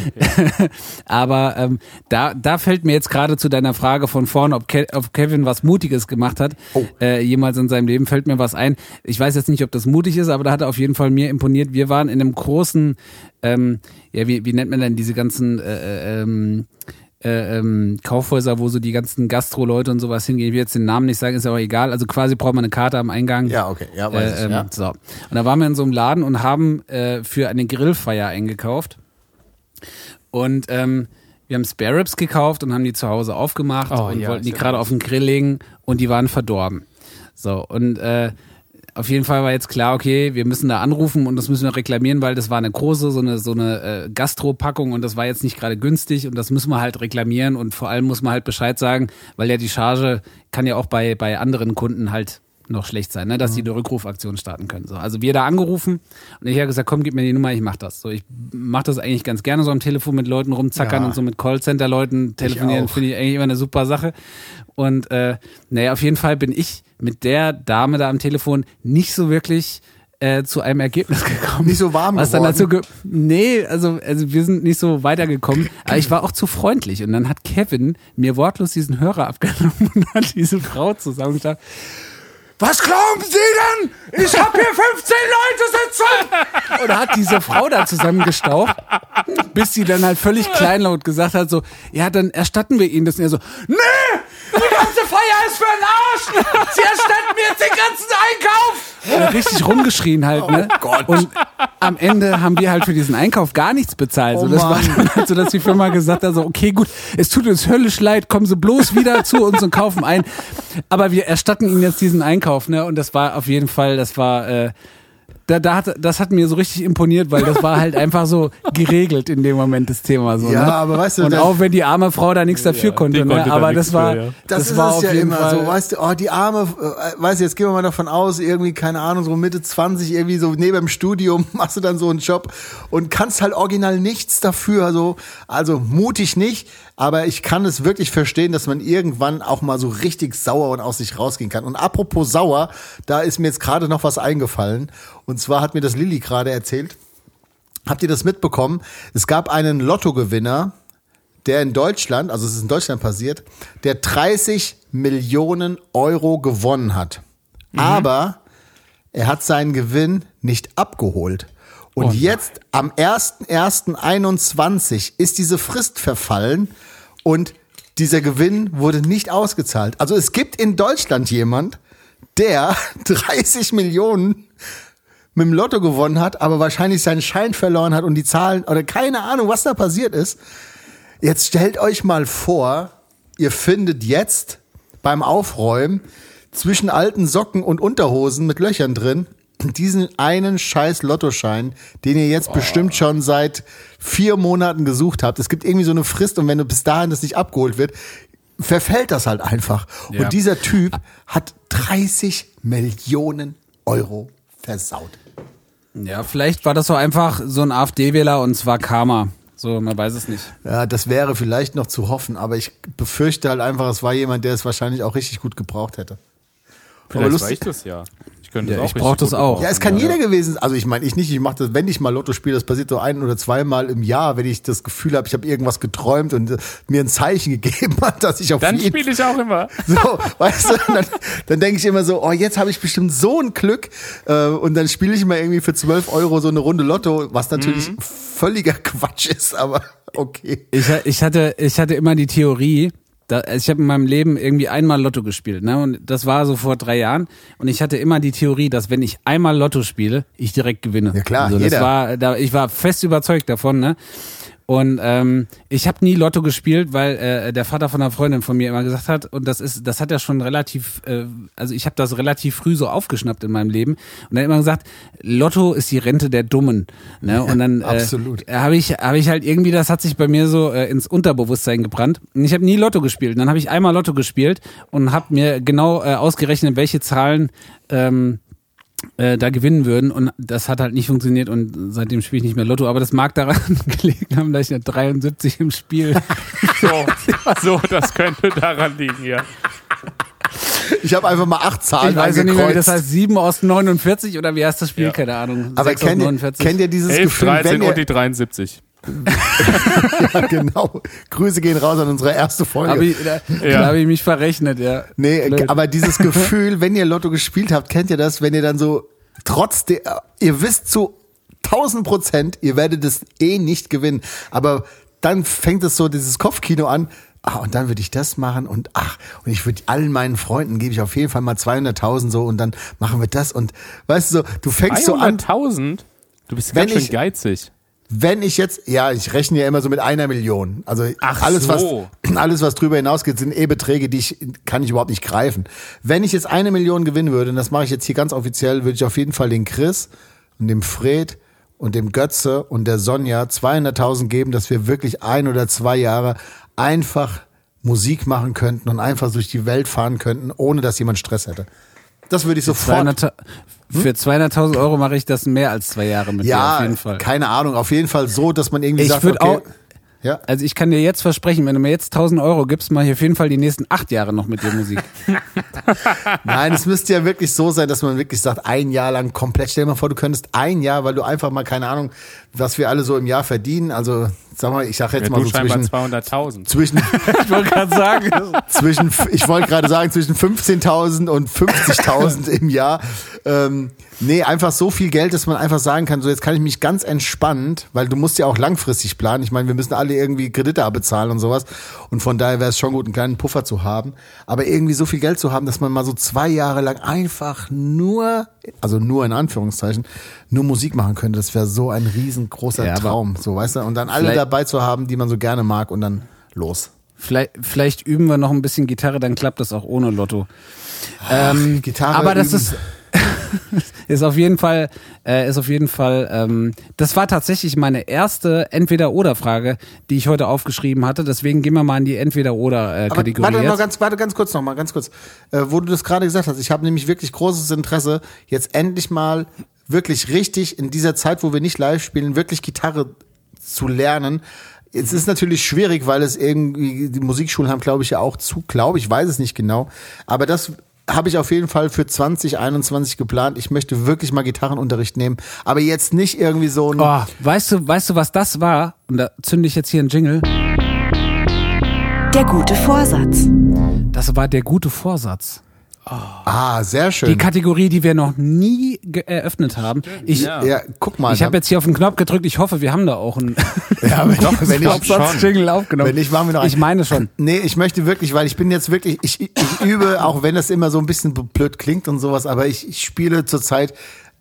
Aber ähm, da, da fällt mir jetzt gerade zu deiner Frage von vorn, ob, Ke ob Kevin was Mutiges gemacht hat, Oh. äh, jemals in seinem Leben, fällt mir was ein. Ich weiß jetzt nicht, ob das mutig ist, aber da hat er auf jeden Fall mir imponiert. Wir waren in einem großen, ähm, ja, wie, wie nennt man denn diese ganzen äh, äh, ähm, äh, ähm, Kaufhäuser, wo so die ganzen Gastro-Leute und sowas hingehen. Ich will jetzt den Namen nicht sagen, ist ja auch egal. Also quasi braucht man eine Karte am Eingang. Ja, okay. Ja, weiß ich, äh, ähm, ja. So. Und da waren wir in so einem Laden und haben äh, für eine Grillfeier eingekauft. Und ähm, wir haben Spare Ribs gekauft und haben die zu Hause aufgemacht Oh, und ja, wollten die gerade auf den Grill legen und die waren verdorben. So, und äh, auf jeden Fall war jetzt klar, okay, wir müssen da anrufen und das müssen wir reklamieren, weil das war eine große, so eine, so eine äh, Gastro-Packung und das war jetzt nicht gerade günstig und das müssen wir halt reklamieren und vor allem muss man halt Bescheid sagen, weil ja die Charge kann ja auch bei, bei anderen Kunden halt noch schlecht sein, ne? dass die eine Rückrufaktion starten können. So, also wir da angerufen und ich habe gesagt, komm, gib mir die Nummer, ich mach das. So, ich mache das eigentlich ganz gerne so am Telefon mit Leuten rumzackern Ja. und so mit Callcenter-Leuten telefonieren, finde ich eigentlich immer eine super Sache. Und äh, naja, auf jeden Fall bin ich mit der Dame da am Telefon nicht so wirklich äh, zu einem Ergebnis gekommen. Nicht so warm Was dann geworden? dazu ge nee, also, also wir sind nicht so weitergekommen. Aber ich war auch zu freundlich. Und dann hat Kevin mir wortlos diesen Hörer abgenommen und hat diese Frau zusammengestellt. Was glauben Sie denn? Ich habe hier 15 Leute sitzen! Und hat diese Frau da zusammengestaucht, bis sie dann halt völlig kleinlaut gesagt hat, so, ja, dann erstatten wir Ihnen das. Und er so, nee, die ganze Feier ist für den Arsch! Sie erstatten mir jetzt den ganzen Einkauf! Hat richtig rumgeschrien halt, ne? Oh Gott. Und am Ende haben wir halt für diesen Einkauf gar nichts bezahlt. So, Oh das war Mann. dann halt so, dass die Firma gesagt hat, so, okay, gut, es tut uns höllisch leid, kommen Sie bloß wieder zu uns und kaufen ein. Aber wir erstatten Ihnen jetzt diesen Einkauf, ne? Und das war auf jeden Fall, das war, äh, da, da hat, das hat mir so richtig imponiert, weil das war halt einfach so geregelt in dem Moment das Thema so. Ja, ne? aber weißt du, und auch wenn die arme Frau da nichts dafür konnte, die ne? konnte da aber das war, für, ja. Das, das ist war es auf ja jeden immer Fall, so, weißt du, oh, die Arme, äh, weißt du, jetzt gehen wir mal davon aus, irgendwie, keine Ahnung, so Mitte 20, irgendwie so neben dem Studium machst du dann so einen Job und kannst halt original nichts dafür, also, also mutig nicht, aber ich kann es wirklich verstehen, dass man irgendwann auch mal so richtig sauer und aus sich rausgehen kann. Und apropos sauer, da ist mir jetzt gerade noch was eingefallen. Und zwar hat mir das Lilly gerade erzählt. Habt ihr das mitbekommen? Es gab einen Lottogewinner, der in Deutschland, also es ist in Deutschland passiert, der 30 Millionen Euro gewonnen hat. Aber er hat seinen Gewinn nicht abgeholt. Und Oh jetzt am 01.01.21 ist diese Frist verfallen und dieser Gewinn wurde nicht ausgezahlt. Also es gibt in Deutschland jemand, der 30 Millionen mit dem Lotto gewonnen hat, aber wahrscheinlich seinen Schein verloren hat und die Zahlen oder keine Ahnung, was da passiert ist. Jetzt stellt euch mal vor, ihr findet jetzt beim Aufräumen zwischen alten Socken und Unterhosen mit Löchern drin diesen einen scheiß Lottoschein, den ihr jetzt bestimmt schon seit vier Monaten gesucht habt. Es gibt irgendwie so eine Frist und wenn du bis dahin das nicht abgeholt wird, verfällt das halt einfach. Ja. Und dieser Typ hat 30 Millionen Euro versaut. Ja, vielleicht war das so einfach so ein AfD-Wähler und zwar Karma. So, man weiß es nicht. Ja, das wäre vielleicht noch zu hoffen, aber ich befürchte halt einfach, es war jemand, der es wahrscheinlich auch richtig gut gebraucht hätte. Vielleicht lustig- war ich das ja. Ich könnte Ja, das auch ich brauch richtig das auch. Ja, es kann jeder gewesen sein. Also ich meine, ich nicht, ich mache das, wenn ich mal Lotto spiele, das passiert so ein oder zweimal im Jahr, wenn ich das Gefühl habe, ich habe irgendwas geträumt und äh, mir ein Zeichen gegeben hat, dass ich auf Dann spiele ich auch immer. so, weißt du, dann, dann denke ich immer so, oh, jetzt habe ich bestimmt so ein Glück äh, und dann spiele ich mal irgendwie für 12 Euro so eine Runde Lotto, was natürlich völliger Quatsch ist, aber okay. Ich, ich, hatte, ich hatte immer die Theorie, da, also ich habe in meinem Leben irgendwie einmal Lotto gespielt, ne? Und das war so vor drei Jahren. Und ich hatte immer die Theorie, dass wenn ich einmal Lotto spiele, ich direkt gewinne. Ja, klar, also das jeder. war, da, ich war fest überzeugt davon, ne? Und ähm, ich habe nie Lotto gespielt, weil äh, der Vater von einer Freundin von mir immer gesagt hat, und das ist, das hat er schon relativ, äh, also ich habe das relativ früh so aufgeschnappt in meinem Leben. Und er hat immer gesagt, Lotto ist die Rente der Dummen. Ne? Und dann äh, habe ich, habe ich halt irgendwie, das hat sich bei mir so äh, ins Unterbewusstsein gebrannt. Und ich habe nie Lotto gespielt. Und dann habe ich einmal Lotto gespielt und habe mir genau äh, ausgerechnet, welche Zahlen ähm, äh, da gewinnen würden und das hat halt nicht funktioniert und seitdem spiele ich nicht mehr Lotto, aber das mag daran gelegen haben, dass ich eine 73 im Spiel So, so, das könnte daran liegen, ja. Ich habe einfach mal acht Zahlen ich weiß nicht mehr, wie das heißt, 7 aus 49 oder wie heißt das Spiel? Ja. Keine Ahnung. Aber 6 aus kennt ihr, 49. kennt ihr dieses 11, Gefühl, 13 wenn ihr, und die 73. ja, genau. Grüße gehen raus an unsere erste Folge. Hab ich, da Ja. da habe ich mich verrechnet, ja. Nee, Blöd. aber dieses Gefühl, wenn ihr Lotto gespielt habt, kennt ihr das, wenn ihr dann so trotzdem, ihr wisst zu 1000 Prozent, ihr werdet es eh nicht gewinnen, aber dann fängt es so dieses Kopfkino an, ah, und dann würde ich das machen und ach, und ich würde allen meinen Freunden gebe ich auf jeden Fall mal 200.000 so und dann machen wir das und weißt du so, du fängst so an, 100.000? Du bist Wenn ganz schön ich- geizig. Wenn ich jetzt, ja, ich rechne ja immer so mit einer Million. Also Ach alles, so. was alles, was drüber hinausgeht, sind eh Beträge, die ich kann ich überhaupt nicht greifen. Wenn ich jetzt eine Million gewinnen würde, und das mache ich jetzt hier ganz offiziell, würde ich auf jeden Fall den Chris und dem Fred und dem Götze und der Sonja 200.000 geben, dass wir wirklich ein oder zwei Jahre einfach Musik machen könnten und einfach durch die Welt fahren könnten, ohne dass jemand Stress hätte. Das würde ich sofort. 200, für 200.000 Euro mache ich das mehr als zwei Jahre mit dir, ja, auf jeden Fall. keine Ahnung. Auf jeden Fall so, dass man irgendwie Ich sagt, okay, auch- ja. Also ich kann dir jetzt versprechen, wenn du mir jetzt 1000 Euro gibst, mache ich auf jeden Fall die nächsten acht Jahre noch mit dir Musik. Nein, es müsste ja wirklich so sein, dass man wirklich sagt, ein Jahr lang komplett. Stell dir mal vor, du könntest ein Jahr, weil du einfach mal keine Ahnung, was wir alle so im Jahr verdienen. Also sag mal, ich sag jetzt Ja, mal du so scheinbar zwischen, 200.000. zwischen, ich wollte gerade sagen. zwischen, ich wollte gerade sagen, zwischen 15.000 und 50.000 im Jahr. Ähm, nee, einfach so viel Geld, dass man einfach sagen kann, so jetzt kann ich mich ganz entspannt, weil du musst ja auch langfristig planen. Ich meine, wir müssen alle irgendwie Kredite abbezahlen und sowas. Und von daher wäre es schon gut, einen kleinen Puffer zu haben. Aber irgendwie so viel Geld zu haben, dass man mal so zwei Jahre lang einfach nur, also nur in Anführungszeichen, nur Musik machen könnte, das wäre so ein riesengroßer Ja, Traum, so weißt du. Und dann alle dabei zu haben, die man so gerne mag und dann los. Vielleicht, vielleicht üben wir noch ein bisschen Gitarre, dann klappt das auch ohne Lotto. Ähm, Gitarre aber das üben. ist ist auf jeden Fall äh, ist auf jeden Fall ähm, das war tatsächlich meine erste entweder oder Frage, die ich heute aufgeschrieben hatte. Deswegen gehen wir mal in die entweder oder äh, Aber Kategorie warte, noch jetzt. ganz, warte ganz kurz noch mal, ganz kurz. Äh, wo du das gerade gesagt hast, ich habe nämlich wirklich großes Interesse, jetzt endlich mal wirklich richtig in dieser Zeit, wo wir nicht live spielen, wirklich Gitarre zu lernen. Es ist natürlich schwierig, weil es irgendwie, die Musikschulen haben, glaube ich, ja auch zu, glaube ich, weiß es nicht genau. Aber das habe ich auf jeden Fall für 2021 geplant. Ich möchte wirklich mal Gitarrenunterricht nehmen. Aber jetzt nicht irgendwie so ein. Oh, weißt du, weißt du, was das war? Und da zünde ich jetzt hier einen Jingle. Der gute Vorsatz. Das war der gute Vorsatz. Ah, sehr schön. Die Kategorie, die wir noch nie eröffnet haben. Ich, Ja. ja, guck mal. ich habe jetzt hier auf den Knopf gedrückt. Ich hoffe, wir haben da auch einen ja, wenn, doch, wenn ich, aufgenommen. Wenn nicht, machen wir noch Ich einen. meine schon. Nee, ich möchte wirklich, weil ich bin jetzt wirklich, ich, ich übe, auch wenn das immer so ein bisschen blöd klingt und sowas, aber ich, ich spiele zurzeit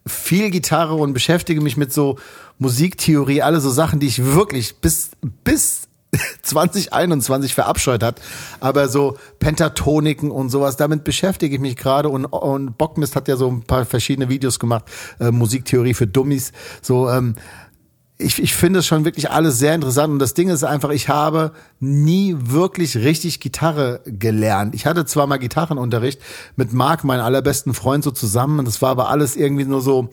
viel Gitarre und beschäftige mich mit so Musiktheorie, alle so Sachen, die ich wirklich bis, bis 2021 verabscheut hat. Aber so Pentatoniken und sowas, damit beschäftige ich mich gerade und, und Bockmist hat ja so ein paar verschiedene Videos gemacht, äh, Musiktheorie für Dummies, so, ähm, ich, ich finde es schon wirklich alles sehr interessant. Und das Ding ist einfach, ich habe nie wirklich richtig Gitarre gelernt. Ich hatte zwar mal Gitarrenunterricht mit Marc, meinem allerbesten Freund, so zusammen. Und das war aber alles irgendwie nur so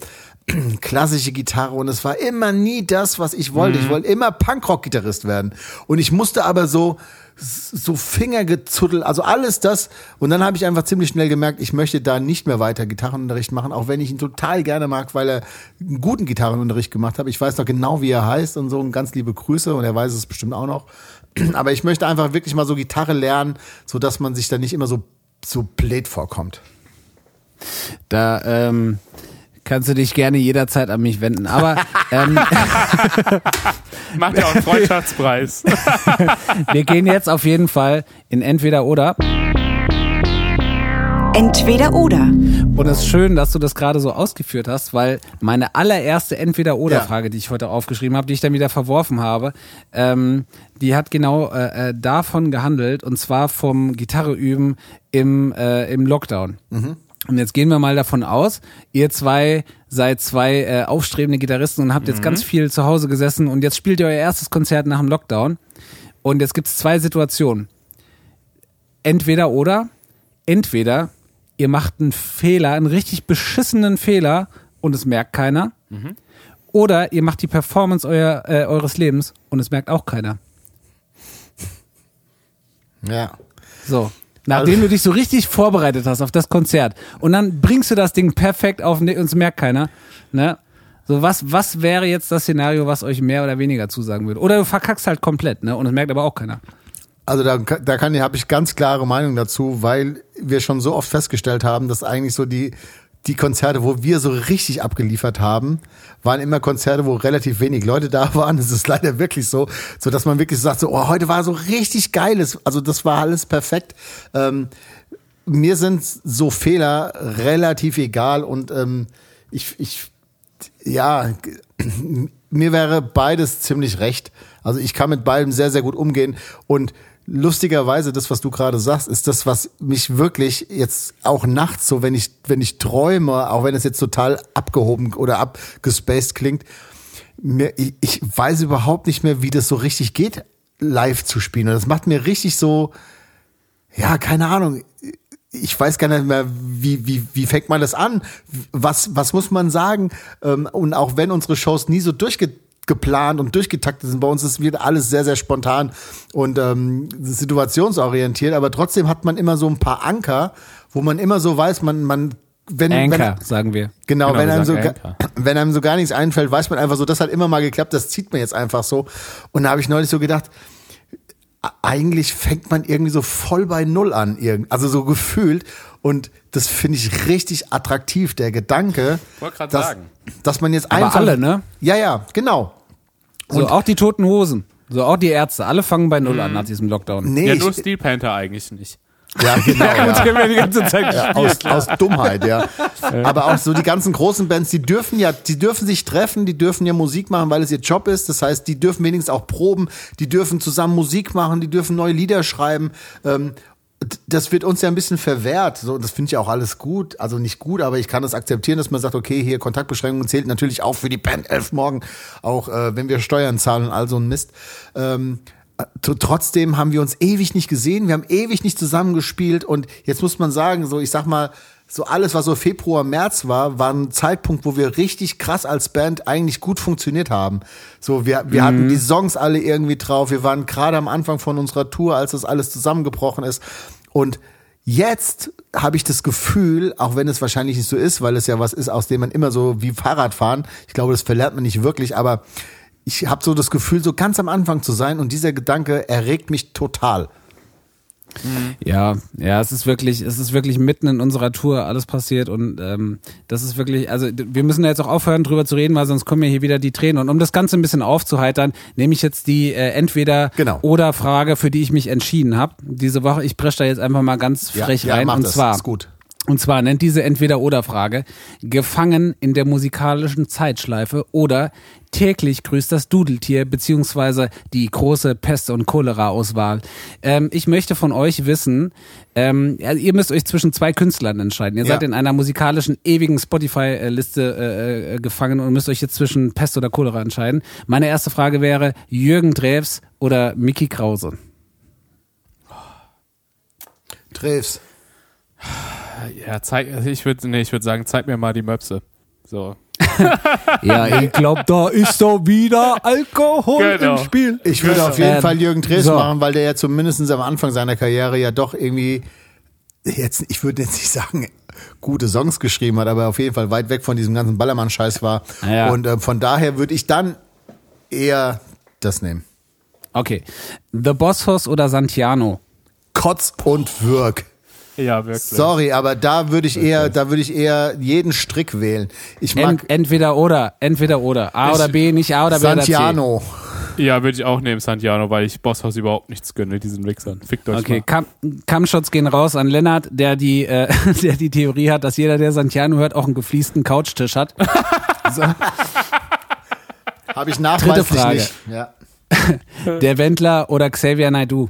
klassische Gitarre. Und es war immer nie das, was ich wollte. Ich wollte immer Punkrock-Gitarrist werden. Und ich musste aber so, so Fingergezuddel, also alles das. Und dann habe ich einfach ziemlich schnell gemerkt, ich möchte da nicht mehr weiter Gitarrenunterricht machen, auch wenn ich ihn total gerne mag, weil er einen guten Gitarrenunterricht gemacht hat. Ich weiß noch genau, wie er heißt und so. Und ganz liebe Grüße und er weiß es bestimmt auch noch. Aber ich möchte einfach wirklich mal so Gitarre lernen, so dass man sich da nicht immer so so blöd vorkommt. Da ähm, kannst du dich gerne jederzeit an mich wenden. Aber ähm, Macht ja auch einen Freundschaftspreis. wir gehen jetzt auf jeden Fall in entweder oder. Entweder oder. Und es ist schön, dass du das gerade so ausgeführt hast, weil meine allererste Entweder-Oder-Frage, die ich heute aufgeschrieben habe, die ich dann wieder verworfen habe, ähm, die hat genau äh, äh, davon gehandelt und zwar vom Gitarreüben im, äh, im Lockdown. Und jetzt gehen wir mal davon aus, ihr zwei seid zwei äh, aufstrebende Gitarristen und habt jetzt ganz viel zu Hause gesessen und jetzt spielt ihr euer erstes Konzert nach dem Lockdown. Und jetzt gibt's zwei Situationen. Entweder oder, entweder ihr macht einen Fehler, einen richtig beschissenen Fehler und es merkt keiner. Oder ihr macht die Performance euer, äh, eures Lebens und es merkt auch keiner. Ja. So. Nachdem du dich so richtig vorbereitet hast auf das Konzert und dann bringst du das Ding perfekt auf den und es merkt keiner. Ne? So, was, was wäre jetzt das Szenario, was euch mehr oder weniger zusagen würde? Oder du verkackst halt komplett, ne? Und es merkt aber auch keiner. Also da, da kann, habe ich ganz klare Meinung dazu, weil wir schon so oft festgestellt haben, dass eigentlich so die die Konzerte, wo wir so richtig abgeliefert haben, waren immer Konzerte, wo relativ wenig Leute da waren. Das ist leider wirklich so, so dass man wirklich sagt, so, oh, heute war so richtig geiles. Also das war alles perfekt. Ähm, mir sind so Fehler relativ egal und ähm, ich, ich, ja, mir wäre beides ziemlich recht. Also ich kann mit beidem sehr, sehr gut umgehen und lustigerweise, das, was du gerade sagst, ist das, was mich wirklich jetzt auch nachts so, wenn ich, wenn ich träume, auch wenn es jetzt total abgehoben oder abgespaced klingt, mir, ich, ich weiß überhaupt nicht mehr, wie das so richtig geht, live zu spielen. Und das macht mir richtig so, ja, keine Ahnung. Ich weiß gar nicht mehr, wie, wie, wie fängt man das an? Was, was muss man sagen? Ähm, und auch wenn unsere Shows nie so durchge geplant und durchgetaktet sind. Bei uns ist wieder alles sehr, sehr spontan und ähm, situationsorientiert, aber trotzdem hat man immer so ein paar Anker, wo man immer so weiß, man, man wenn, Anchor, wenn, sagen wir. Genau, Genau, wenn, einem so, wenn einem so gar nichts einfällt, weiß man einfach so, das hat immer mal geklappt, das zieht man jetzt einfach so. Und da habe ich neulich so gedacht, eigentlich fängt man irgendwie so voll bei Null an, also so gefühlt. Und das finde ich richtig attraktiv, der Gedanke, Wollte grad dass, sagen. dass man jetzt Aber einfach. alle, ne? Ja, ja, genau. So, auch die toten Hosen. So, auch die Ärzte. Alle fangen bei Null an nach diesem Lockdown. Nee, Ja, nur Steel Panther eigentlich nicht. ja genau. ja. Die haben ja die ganze Zeit Ja, aus, aus Dummheit, ja. Aber auch so die ganzen großen Bands, die dürfen ja, die dürfen sich treffen, die dürfen ja Musik machen, weil es ihr Job ist. Das heißt, die dürfen wenigstens auch proben, die dürfen zusammen Musik machen, die dürfen neue Lieder schreiben. Ähm, das wird uns ja ein bisschen verwehrt. So, das finde ich auch alles gut. Also nicht gut, aber ich kann das akzeptieren, dass man sagt, okay, hier Kontaktbeschränkungen zählt natürlich auch für die Band Elf morgen, auch äh, wenn wir Steuern zahlen und all so ein Mist. Ähm, T- Trotzdem haben wir uns ewig nicht gesehen, wir haben ewig nicht zusammengespielt und jetzt muss man sagen, so ich sag mal, so alles, was so Februar, März war, war ein Zeitpunkt, wo wir richtig krass als Band eigentlich gut funktioniert haben. So, wir, wir hatten die Songs alle irgendwie drauf, wir waren gerade am Anfang von unserer Tour, als das alles zusammengebrochen ist und Jetzt habe ich das Gefühl, auch wenn es wahrscheinlich nicht so ist, weil es ja was ist, aus dem man immer so wie Fahrradfahren, ich glaube, das verlernt man nicht wirklich, aber ich habe so das Gefühl, so ganz am Anfang zu sein und dieser Gedanke erregt mich total. Ja, ja, es ist wirklich, es ist wirklich mitten in unserer Tour alles passiert und ähm, das ist wirklich, also wir müssen da jetzt auch aufhören drüber zu reden, weil sonst kommen mir hier wieder die Tränen. Und um das Ganze ein bisschen aufzuheitern, nehme ich jetzt die äh, entweder Genau. oder Frage, für die ich mich entschieden habe. Diese Woche, ich presche da jetzt einfach mal ganz frech rein mach und das. zwar ist gut. Und zwar nennt diese Entweder-Oder-Frage gefangen in der musikalischen Zeitschleife oder täglich grüßt das Dudeltier beziehungsweise die große Pest- und Cholera-Auswahl. Ähm, ich möchte von euch wissen, ähm, ja, ihr müsst euch zwischen zwei Künstlern entscheiden. Ihr Ja. seid in einer musikalischen ewigen Spotify-Liste äh, äh, gefangen und müsst euch jetzt zwischen Pest oder Cholera entscheiden. Meine erste Frage wäre Jürgen Drews oder Mickey Krause. Treves. Ja, zeig, also ich würde nee, ich würd sagen, zeig mir mal die Möpse. So. Ja, ich glaube, da ist doch wieder Alkohol Genau. im Spiel. Ich würde auf jeden Ähm, Fall Jürgen Treves so. machen, weil der ja zumindest am Anfang seiner Karriere ja doch irgendwie jetzt, ich würde jetzt nicht sagen, gute Songs geschrieben hat, aber auf jeden Fall weit weg von diesem ganzen Ballermann-Scheiß war. Ja. Und äh, von daher würde ich dann eher das nehmen. Okay. The Bosphorus oder Santiano? Kotz und Würg. Ja, wirklich. Sorry, aber da würde ich eher, da würde ich eher jeden Strick wählen. Ich mag Ent, entweder oder, entweder oder. A Ich- oder B, nicht A oder B Santiano. Ja, würde ich auch nehmen, Santiano, weil ich Bosshaus überhaupt nichts gönne, diesen Wichsern. Fickt euch oder C. Okay, mal. Kam Kampfshots gehen raus an Lennart, der die, äh, der die Theorie hat, dass jeder, der Santiano hört, auch einen gefliesten Couchtisch hat. Habe ich nachweislich Frage. nicht. Ja. Der Wendler oder Xavier Naidoo?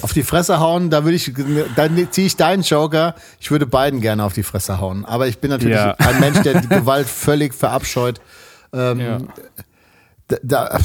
Auf die Fresse hauen, da würde ich, dann ziehe ich deinen Joker. Ich würde beiden gerne auf die Fresse hauen. Aber ich bin natürlich Ja. ein Mensch, der die Gewalt völlig verabscheut. Ähm, Ja. da, da,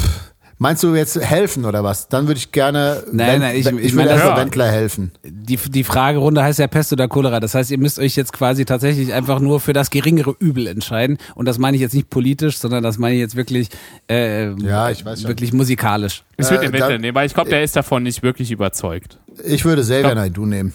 meinst du jetzt helfen oder was? Dann würde ich gerne, Nein, nein, ich- ich würde meine, ja. Wendler helfen. Die, die Fragerunde heißt ja Pest oder Cholera. Das heißt, ihr müsst euch jetzt quasi tatsächlich einfach nur für das geringere Übel entscheiden. Und das meine ich jetzt nicht politisch, sondern das meine ich jetzt wirklich, äh, Ja, ich weiß schon. wirklich musikalisch. Ich würde Äh, den Wendler nehmen, weil ich glaube, der ist davon nicht wirklich überzeugt. Ich würde Glaub- Naidoo nehmen.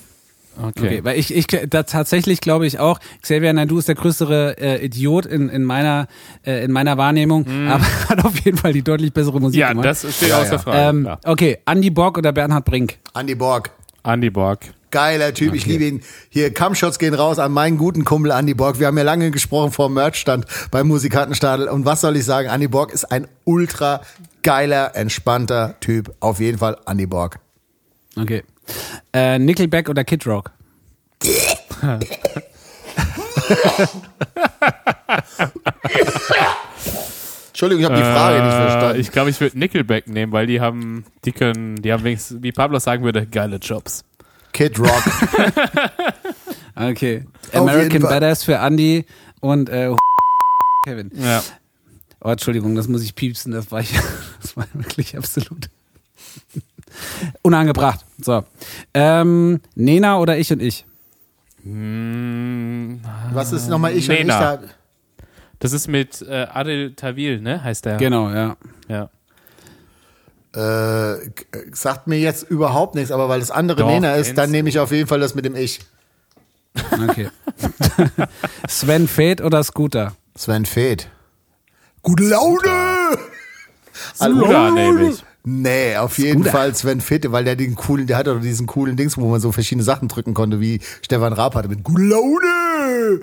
Okay, weil ich, ich da tatsächlich glaube ich auch, Xavier Naidoo ist der größere äh, Idiot in, in meiner äh, in meiner Wahrnehmung, aber hat auf jeden Fall die deutlich bessere Musik. Ja, gemacht. das steht Ja, außer ja. Frage. ähm, klar. okay, Andy Borg oder Bernhard Brink? Andy Borg. Andy Borg. Geiler Typ, ich liebe ihn. Hier, Kampfshots gehen raus an meinen guten Kumpel Andy Borg. Wir haben ja lange gesprochen vor dem Merchstand beim Musikantenstadel. Und was soll ich sagen? Andy Borg ist ein ultra geiler, entspannter Typ. Auf jeden Fall Andy Borg. Okay. Äh, Nickelback oder Kid Rock? Entschuldigung, ich habe die Frage nicht Äh, verstanden. Ich glaube, ich würde Nickelback nehmen, weil die haben, die können, die haben wenigstens, wie Pablo sagen würde, geile Jobs. Kid Rock. Okay. Auf American. Badass für Andy und äh, Kevin. Ja. Oh, Entschuldigung, das muss ich piepsen, das war, ich, das war wirklich absolut unangebracht. So. Ähm, Nena oder ich und ich? Mm, Was ist nochmal ich und ich Nena. da? Das ist mit äh, Adel Tawil, ne? Heißt der? Genau, ja. Ja. Äh, sagt mir jetzt überhaupt nichts, aber weil das andere Doch, Nena ist, dann nehme ich auf jeden Fall das mit dem Ich. Okay. Sven Feth oder Scooter? Sven Feth. Gute Laune! Scooter nehme ich. Nee, auf jeden Fall Sven Feth, weil der den coolen, der hat doch diesen coolen Dings, wo man so verschiedene Sachen drücken konnte, wie Stefan Raab hatte mit Gute Laune!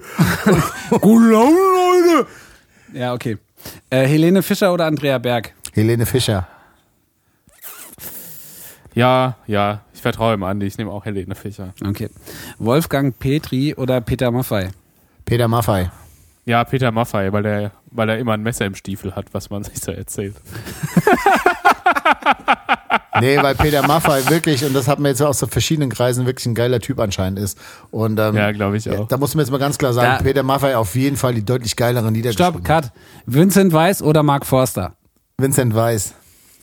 Gute Laune, Leute! Ja, okay. Äh, Helene Fischer oder Andrea Berg? Helene Fischer. Ja, ja. Ich vertraue ihm Andi. Ich nehme auch Helene Fischer. Okay. Wolfgang Petri oder Peter Maffei? Peter Maffei. Ja, Peter Maffei, weil er, weil er immer ein Messer im Stiefel hat, was man sich so erzählt. Nee, weil Peter Maffei wirklich, und das hat man jetzt aus so verschiedenen Kreisen, wirklich ein geiler Typ anscheinend ist. Und ähm, Ja, glaube ich auch. Da muss man jetzt mal ganz klar sagen, Ja. Peter Maffei auf jeden Fall die deutlich geileren Lieder Stopp. Cut. Vincent Weiss oder Mark Forster? Vincent Weiss.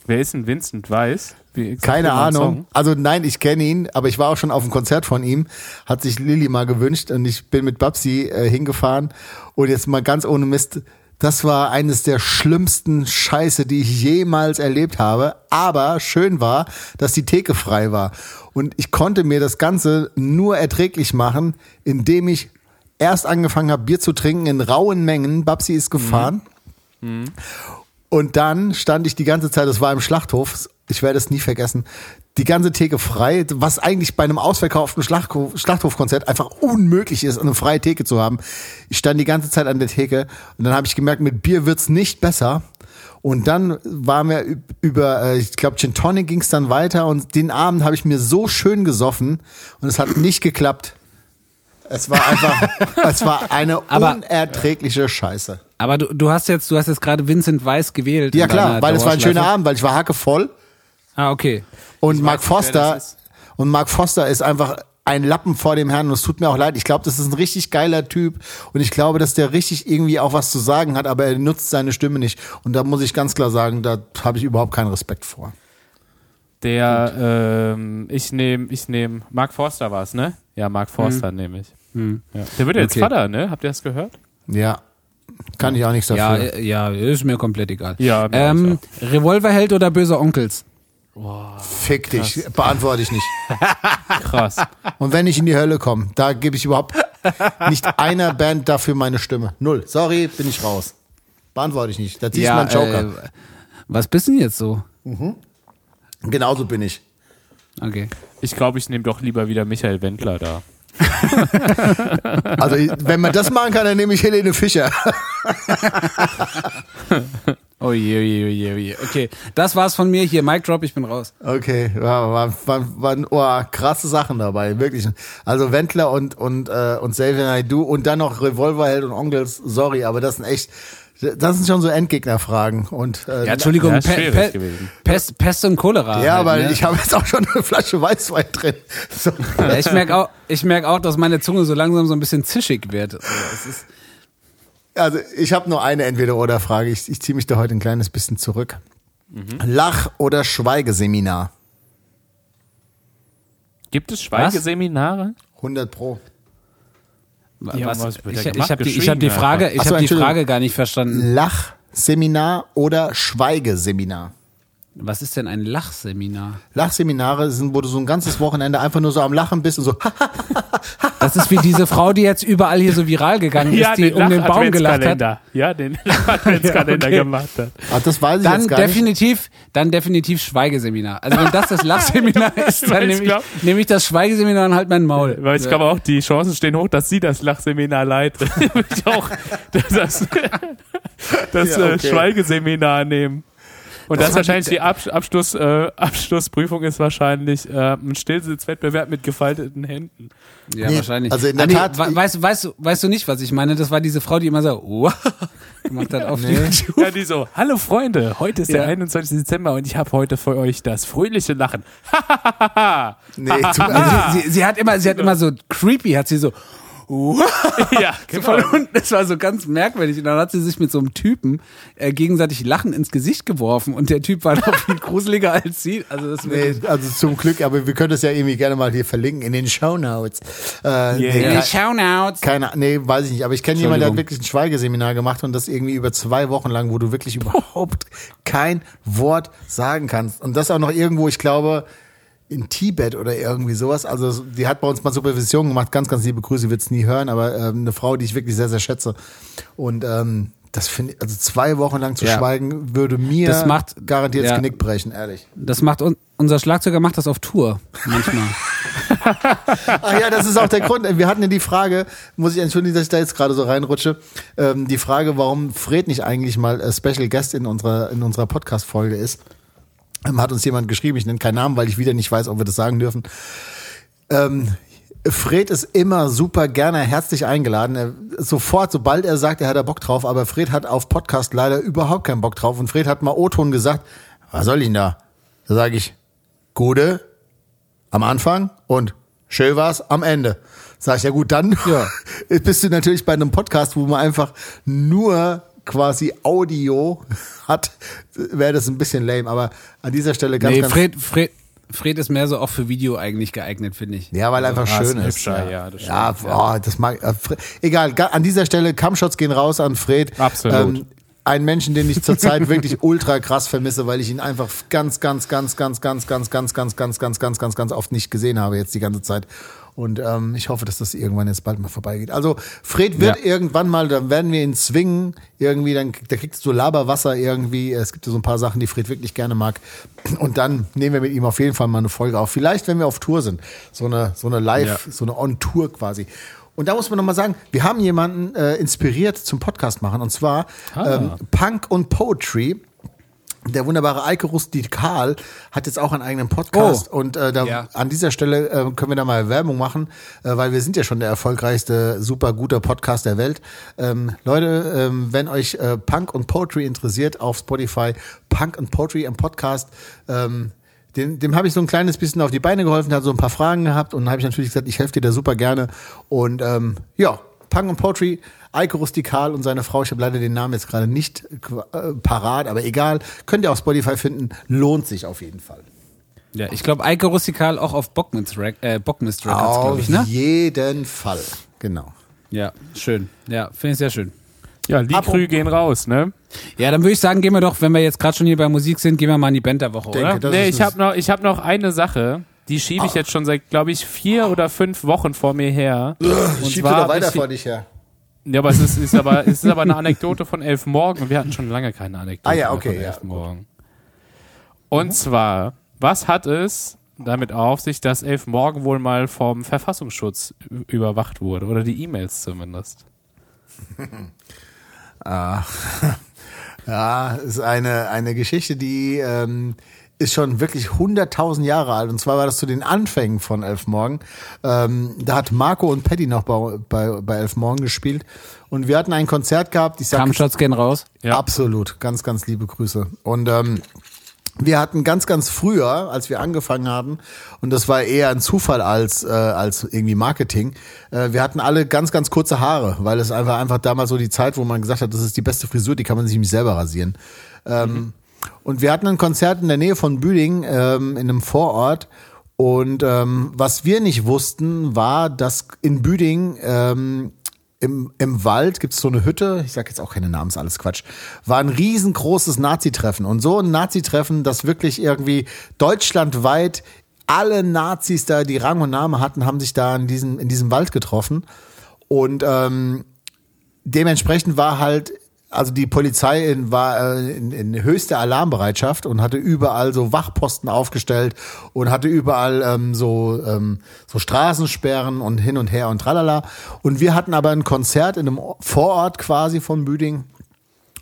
Wer ist denn Vincent Weiss? Sag Keine Ahnung. Also nein, ich kenne ihn, aber ich war auch schon auf einem Konzert von ihm. Hat sich Lilly mal gewünscht und ich bin mit Babsi äh, hingefahren. Und jetzt mal ganz ohne Mist, das war eines der schlimmsten Scheiße, die ich jemals erlebt habe. Aber schön war, dass die Theke frei war. Und ich konnte mir das Ganze nur erträglich machen, indem ich erst angefangen habe, Bier zu trinken in rauen Mengen. Babsi ist gefahren. Und dann stand ich die ganze Zeit, das war im Schlachthof, ich werde es nie vergessen, die ganze Theke frei, was eigentlich bei einem ausverkauften Schlachthof, Schlachthofkonzert einfach unmöglich ist, eine freie Theke zu haben. Ich stand die ganze Zeit an der Theke und dann habe ich gemerkt, mit Bier wird's nicht besser. Und dann waren wir üb- über, äh, ich glaube, Gin Tonic ging es dann weiter und den Abend habe ich mir so schön gesoffen und es hat nicht geklappt. Es war einfach, es war eine Aber- unerträgliche Scheiße. Aber du, du hast jetzt, du hast jetzt gerade Vincent Weiss gewählt. Ja klar, weil es war ein schöner. Abend, weil ich war hackevoll. Ah, okay. Und Mark Foster und Mark Foster ist einfach ein Lappen vor dem Herrn und es tut mir auch leid. Ich glaube, das ist ein richtig geiler Typ und ich glaube, dass der richtig irgendwie auch was zu sagen hat, aber er nutzt seine Stimme nicht. Und da muss ich ganz klar sagen, da habe ich überhaupt keinen Respekt vor. Der, ähm, ich nehme, ich nehme, Mark Forster war es, ne? Ja, Mark Forster nehme ich. Ja. Der wird ja jetzt Okay. Vater, ne? Habt ihr das gehört? Ja, kann ich auch nichts Ja, dafür. äh, ja, ist mir komplett egal. Ja, mir ähm, Revolverheld oder böse Onkels? Fick dich, beantworte ich nicht. Krass. Und wenn ich in die Hölle komme, da gebe ich überhaupt nicht einer Band dafür meine Stimme. Null. Sorry, bin ich raus. Beantworte ich nicht. Da ziehst du mal einen Joker. Äh, was bist denn jetzt so? Genauso bin ich. Okay. Ich glaube, ich nehme doch lieber wieder Michael Wendler da. Also, wenn man das machen kann, dann nehme ich Helene Fischer. Oh je, oh je, oh je, oh je. Okay, das war's von mir. Hier, Mic Drop, ich bin raus. Okay, war, war, war, waren oh, krasse Sachen dabei, wirklich. Also Wendler und und äh, und Xavier Naidoo und dann noch Revolverheld und Onkels. Sorry, aber das sind echt, das sind schon so Endgegnerfragen. Und äh, Ja, Entschuldigung, Ja, Pe Pe gewesen. Pest, Pest und Cholera. ja, halt, aber ne? ich habe jetzt auch schon eine Flasche Weißwein drin. So. Ja, ich merke auch, ich merk auch, dass meine Zunge so langsam so ein bisschen zischig wird. So, es ist, Also ich habe nur eine Entweder-oder-Frage. Ich, ich ziehe mich da heute ein kleines bisschen zurück. Lach- oder Schweigeseminar? Gibt es Schweigeseminare? 100 pro. Ja, was, was ich, ich habe die, ich hab die Frage, ich so, habe die. Frage gar nicht verstanden. Lachseminar oder Schweigeseminar? Was ist denn ein Lachseminar? Lachseminare sind, wo du so ein ganzes Wochenende einfach nur so am Lachen bist und so, Das ist wie diese Frau, die jetzt überall hier so viral gegangen ist, die um den Baum gelacht hat. Ja, den Adventskalender Ja, okay. gemacht hat. ah, das weiß ich Dann jetzt gar nicht. definitiv, dann definitiv Schweigeseminar. Also wenn das das Lachseminar ist, dann nehme ich, nehm ich das Schweigeseminar und halt mein Maul. Weil ich glaube auch, die Chancen stehen hoch, dass sie das Lachseminar leitet. ich auch das, das, das Ja, äh, okay. Schweigeseminar nehmen. Und das, ist wahrscheinlich die Ab Abschluss, äh, Abschlussprüfung ist wahrscheinlich äh, ein Stillsitzwettbewerb mit gefalteten Händen. Ja, Nee, wahrscheinlich. also in der Ah, nee, Tat- we- weißt, du- weißt, du- weißt du nicht, was ich meine? Das war diese Frau, die immer so wow, gemacht hat auf YouTube. Ja, die so, hallo Freunde, heute ist Ja. der 21. Dezember und ich habe heute für euch das fröhliche Lachen. Nee, also, sie, sie hat immer, sie hat immer so creepy, hat sie so ja, so von unten. Das war so ganz merkwürdig. Und dann hat sie sich mit so einem Typen äh, gegenseitig Lachen ins Gesicht geworfen und der Typ war noch viel gruseliger als sie. Also das nee, also zum Glück, aber wir können das ja irgendwie gerne mal hier verlinken in den Shownotes. Äh, nee, Yeah. ke- Shoutouts. keine, nee, weiß ich nicht, aber ich kenne jemanden, der hat wirklich ein Schweigeseminar gemacht und das irgendwie über zwei Wochen lang, wo du wirklich überhaupt kein Wort sagen kannst. Und das auch noch irgendwo, ich glaube, in Tibet oder irgendwie sowas. Also die hat bei uns mal Supervision gemacht, ganz, ganz liebe Grüße, wird's nie hören, aber ähm, eine Frau, die ich wirklich sehr, sehr schätze. Und ähm, das finde ich, also zwei Wochen lang zu Ja. schweigen, würde mir Das macht- garantiert das ja. Genick brechen, ehrlich. Das macht un unser Schlagzeuger macht das auf Tour manchmal. Ach ja, das ist auch der Grund. Wir hatten ja die Frage, muss ich entschuldigen, dass ich da jetzt gerade so reinrutsche, ähm, die Frage, warum Fred nicht eigentlich mal äh, Special Guest in unserer, in unserer Podcast-Folge ist. Ähm, hat uns jemand geschrieben, ich nenne keinen Namen, weil ich wieder nicht weiß, ob wir das sagen dürfen. Ähm, Fred ist immer super gerne herzlich eingeladen. Er, sofort, sobald er sagt, er hat da Bock drauf, aber Fred hat auf Podcast leider überhaupt keinen Bock drauf. Und Fred hat mal O-Ton gesagt, was soll ich denn da? Da sage ich, Gute, am Anfang und schön war's am Ende. Sag ich, ja gut, dann Ja. bist du natürlich bei einem Podcast, wo man einfach nur quasi Audio hat, wäre das ein bisschen lame. Aber an dieser Stelle ganz, nee, ganz Fred, Fred, Fred ist mehr so auch für Video eigentlich geeignet, finde ich. Ja, weil er einfach Ah, schön ist. hübscher, ja, das ja, stimmt, boah, das mag. Äh, Fred, egal, ga- an dieser Stelle, Kampfshots gehen raus an Fred. Ähm, Absolut. ein Menschen, den ich zurzeit wirklich ultra krass vermisse, weil ich ihn einfach ganz, ganz, ganz, ganz, ganz, ganz, ganz, ganz, ganz, ganz, ganz, ganz, ganz oft nicht gesehen habe jetzt die ganze Zeit. Und ähm, ich hoffe, dass das irgendwann jetzt bald mal vorbeigeht. Also Fred wird Ja. irgendwann mal, dann werden wir ihn zwingen, irgendwie, dann da kriegst du Laberwasser irgendwie. Es gibt ja so ein paar Sachen, die Fred wirklich gerne mag. Und dann nehmen wir mit ihm auf jeden Fall mal eine Folge auf. Vielleicht, wenn wir auf Tour sind. So eine, so eine Live, so eine On-Tour quasi. Und da muss man nochmal sagen, wir haben jemanden äh, inspiriert zum Podcast machen. Und zwar ähm, Punk und Poetry. Der wunderbare Eike Rustikal hat jetzt auch einen eigenen Podcast Oh. und äh, da, Ja. an dieser Stelle äh, können wir da mal Werbung machen, äh, weil wir sind ja schon der erfolgreichste, super guter Podcast der Welt. Ähm, Leute, ähm, wenn euch äh, Punk und Poetry interessiert auf Spotify, Punk und Poetry im Podcast, ähm, dem, dem habe ich so ein kleines bisschen auf die Beine geholfen, hat so ein paar Fragen gehabt und dann habe ich natürlich gesagt, ich helfe dir da super gerne. Und ähm, ja, Punk und Poetry, Eike Rustikal und seine Frau, ich habe leider den Namen jetzt gerade nicht äh, parat, aber egal, könnt ihr auf Spotify finden, lohnt sich auf jeden Fall. Ja, ich glaube, Eike Rustikal auch auf Bockmist, Rec äh, Bockmist Records, glaube Auf ich, ne? jeden Fall, genau. Ja, schön. Ja, finde ich sehr schön. Ja, Liedkrü gehen raus, ne? Ja, dann würde ich sagen, gehen wir doch, wenn wir jetzt gerade schon hier bei Musik sind, gehen wir mal in die Band der Woche, Denke, oder? das nee, ich habe noch, ich hab noch eine Sache, die schiebe ich jetzt schon seit, glaube ich, vier oder fünf Wochen vor mir her. Und Schieb zwar doch hab weiter vor dich her. Ja, aber es ist, ist aber es ist aber eine Anekdote von Elf Morgen und wir hatten schon lange keine Anekdote Ah ja, mehr okay, von ja, Elf Morgen. Und zwar, was hat es damit auf sich, dass Elf Morgen wohl mal vom Verfassungsschutz ü- überwacht wurde oder die E-Mails zumindest? Ja, ist eine, eine Geschichte, die ähm, ist schon wirklich 100.000 Jahre alt. Und zwar war das zu den Anfängen von Elf Morgen. Ähm, da hat Marco und Patty noch bei, bei, bei Elf Morgen gespielt. Und wir hatten ein Konzert gehabt. Ich sag Kampfshots gehen raus. Ja. Absolut, ganz, ganz liebe Grüße. Und ähm, wir hatten ganz, ganz früher, als wir angefangen haben, und das war eher ein Zufall als, äh, als irgendwie Marketing, äh, wir hatten alle ganz, ganz kurze Haare, weil es einfach, einfach damals so die Zeit, wo man gesagt hat, das ist die beste Frisur, die kann man sich nämlich selber rasieren. Ähm, Und wir hatten ein Konzert in der Nähe von Büding, ähm, in einem Vorort. Und ähm, was wir nicht wussten, war, dass in Büding ähm, im, im Wald gibt's so eine Hütte, ich sage jetzt auch keine Namen, ist alles Quatsch, war ein riesengroßes Nazi-Treffen. Und so ein Nazi-Treffen, das wirklich irgendwie deutschlandweit alle Nazis da, die Rang und Name hatten, haben sich da in diesem, in diesem Wald getroffen. Und ähm, dementsprechend war halt, also die Polizei in, war äh, in, in höchster Alarmbereitschaft und hatte überall so Wachposten aufgestellt und hatte überall ähm, so, ähm, so Straßensperren und hin und her und tralala. Und wir hatten aber ein Konzert in einem Vorort quasi von Büding.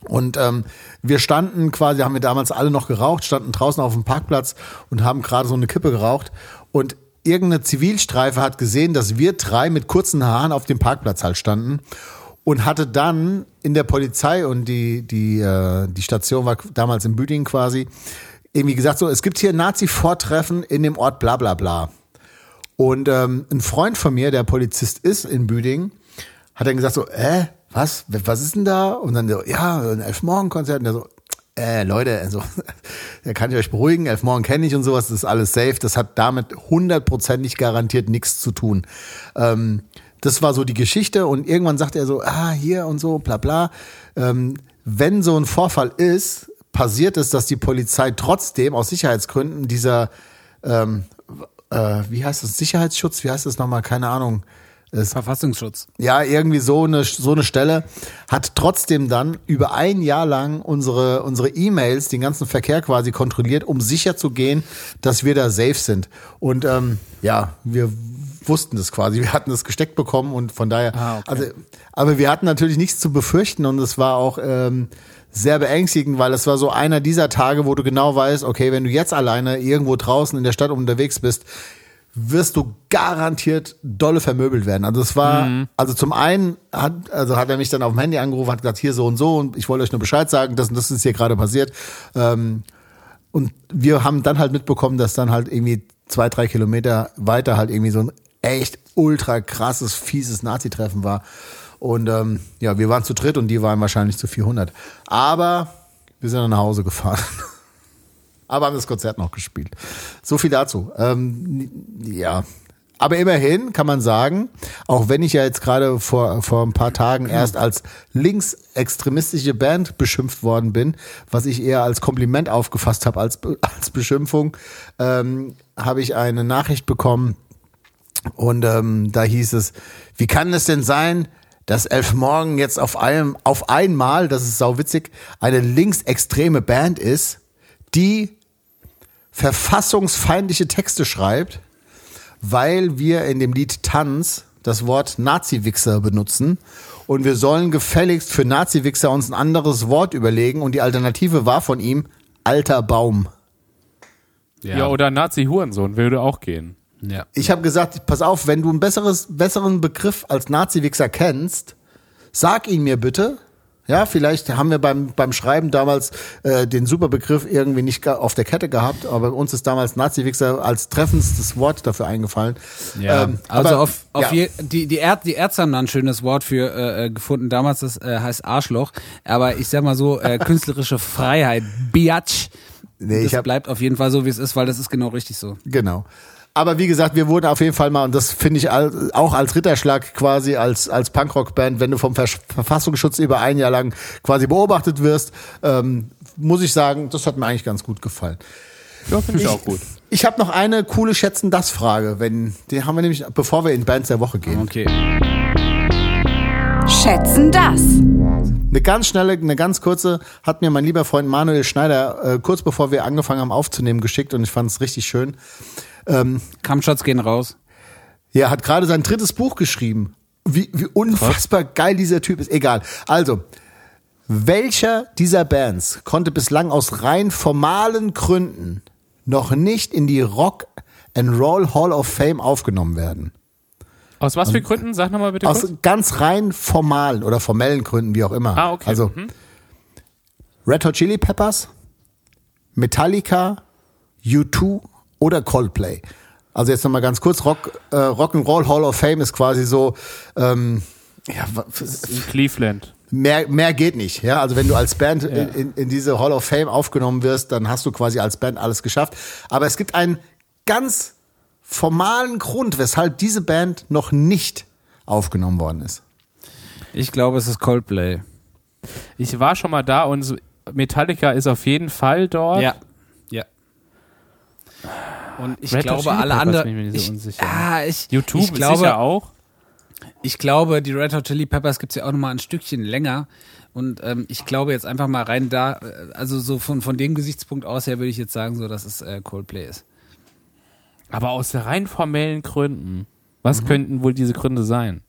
Und ähm, wir standen quasi, haben wir damals alle noch geraucht, standen draußen auf dem Parkplatz und haben gerade so eine Kippe geraucht. Und irgendeine Zivilstreife hat gesehen, dass wir drei mit kurzen Haaren auf dem Parkplatz halt standen und hatte dann in der Polizei und die die äh, die Station war damals in Büdingen quasi irgendwie gesagt so, es gibt hier Nazi-Vortreffen in dem Ort bla bla bla. Und ähm, ein Freund von mir, der Polizist ist in Büdingen, hat dann gesagt so, äh, was, was ist denn da? Und dann so, ja, ein Elfmorgen-Konzert. Und der so, äh, Leute, also, da kann ich euch beruhigen, Elfmorgen kenne ich und sowas, das ist alles safe. Das hat damit hundertprozentig garantiert nichts zu tun. Ähm, das war so die Geschichte und irgendwann sagt er so, ah, hier und so, bla bla. Ähm, wenn so ein Vorfall ist, passiert es, dass die Polizei trotzdem aus Sicherheitsgründen dieser, ähm, äh, wie heißt das, Sicherheitsschutz, wie heißt das nochmal, keine Ahnung, es, Verfassungsschutz. ja, irgendwie so eine, so eine Stelle, hat trotzdem dann über ein Jahr lang unsere, unsere E-Mails, den ganzen Verkehr quasi kontrolliert, um sicher zu gehen, dass wir da safe sind. Und ähm, ja, wir wussten das quasi. Wir hatten das gesteckt bekommen und von daher, Ah, okay. also, aber wir hatten natürlich nichts zu befürchten und es war auch ähm, sehr beängstigend, weil es war so einer dieser Tage, wo du genau weißt, okay, wenn du jetzt alleine irgendwo draußen in der Stadt unterwegs bist, wirst du garantiert dolle vermöbelt werden. Also es war, also zum einen hat, also hat er mich dann auf dem Handy angerufen, hat gesagt, hier so und so und ich wollte euch nur Bescheid sagen, das und das ist hier gerade passiert. Ähm, und wir haben dann halt mitbekommen, dass dann halt irgendwie zwei, drei Kilometer weiter halt irgendwie so ein echt ultra krasses, fieses Nazi-Treffen war. Und ähm, ja, wir waren zu dritt und die waren wahrscheinlich zu 400. Aber wir sind dann nach Hause gefahren. Aber haben das Konzert noch gespielt. So viel dazu. Ähm, ja. Aber immerhin kann man sagen, auch wenn ich ja jetzt gerade vor, vor ein paar Tagen erst als linksextremistische Band beschimpft worden bin, was ich eher als Kompliment aufgefasst habe als, als Beschimpfung, ähm, habe ich eine Nachricht bekommen und ähm, da hieß es, wie kann es denn sein, dass Elf Morgen jetzt auf einem, auf einmal, das ist sauwitzig, eine linksextreme Band ist, die verfassungsfeindliche Texte schreibt, weil wir in dem Lied Tanz das Wort Nazi-Wichser benutzen und wir sollen gefälligst für Nazi-Wichser uns ein anderes Wort überlegen und die Alternative war von ihm alter Baum. Ja, oder Nazi-Hurensohn würde auch gehen. Ja. Ich habe gesagt, pass auf, wenn du einen besseres, besseren Begriff als Nazi-Wichser kennst, sag ihn mir bitte. Ja, vielleicht haben wir beim, beim Schreiben damals äh, den super Begriff irgendwie nicht auf der Kette gehabt, aber uns ist damals Nazi-Wichser als treffendstes Wort dafür eingefallen. Ja, Ähm, also aber- auf, auf ja. je, die, die, Erd, die Ärzte haben da ein schönes Wort für äh, äh, gefunden. Damals, das äh, heißt Arschloch. Aber ich sag mal so, äh, künstlerische Freiheit, Biatch. Nee, das ich hab- bleibt auf jeden Fall so, wie es ist, weil das ist genau richtig so. Genau. Aber wie gesagt, wir wurden auf jeden Fall mal, und das finde ich auch als Ritterschlag quasi, als, als Punkrock-Band, wenn du vom Ver Verfassungsschutz über ein Jahr lang quasi beobachtet wirst, ähm, muss ich sagen, das hat mir eigentlich ganz gut gefallen. Ja, finde ich, auch gut. Ich habe noch eine coole Schätzen-Das-Frage, wenn, die haben wir nämlich, bevor wir in Bands der Woche gehen. Okay. Schätzen das. Eine ganz schnelle, eine ganz kurze hat mir mein lieber Freund Manuel Schneider äh, kurz bevor wir angefangen haben aufzunehmen geschickt und ich fand es richtig schön. Kampfshots gehen raus. Ja, hat gerade sein drittes Buch geschrieben. Wie, wie unfassbar geil dieser Typ ist. Egal. Also, welcher dieser Bands konnte bislang aus rein formalen Gründen noch nicht in die Rock and Roll Hall of Fame aufgenommen werden? Aus was für Gründen? Sag nochmal bitte Aus kurz. ganz rein formalen oder formellen Gründen, wie auch immer. Ah, okay. Also, Mhm. Red Hot Chili Peppers, Metallica, U2 oder Coldplay. Also jetzt nochmal ganz kurz, Rock, äh, Rock'n'Roll Hall of Fame ist quasi so, ähm, ja, Cleveland. mehr, mehr geht nicht. Ja, also wenn du als Band in, in, in diese Hall of Fame aufgenommen wirst, dann hast du quasi als Band alles geschafft. Aber es gibt einen ganz formalen Grund, weshalb diese Band noch nicht aufgenommen worden ist. Ich glaube, es ist Coldplay. Ich war schon mal da und Metallica ist auf jeden Fall dort. Ja. Ja. Und ich Red glaube, alle anderen. bin ich mir nicht so ah, ich, YouTube ich glaube, sicher auch. Ich glaube, die Red Hot Chili Peppers gibt's ja auch noch mal ein Stückchen länger. Und ähm, ich glaube jetzt einfach mal rein da, äh, also so von, von dem Gesichtspunkt aus her würde ich jetzt sagen, so dass es äh, Coldplay ist. Aber aus rein formellen Gründen. Was Mhm. könnten wohl diese Gründe sein?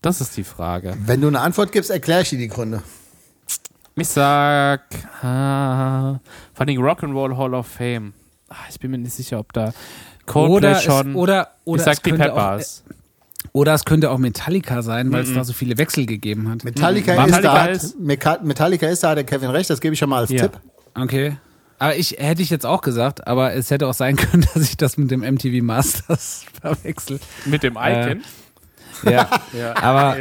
Das ist die Frage. Wenn du eine Antwort gibst, erkläre ich dir die Gründe. Ich sag, ah, vor allem Rock'n'Roll Hall of Fame. Ah, ich bin mir nicht sicher, ob da Coldplay Oder, es, schon. oder, oder ich sag es die könnte auch, Peppers. oder es könnte auch Metallica sein, weil es da so viele Wechsel gegeben hat. Metallica, Mhm. ist, da, Metallica hat, ist- Meka- Metallica ist da, hat der Kevin recht, das gebe ich schon mal als Ja. Tipp. Okay. Aber ich hätte ich jetzt auch gesagt, aber es hätte auch sein können, dass ich das mit dem MTV Masters verwechsel. Mit dem Icon. Ja, ja. aber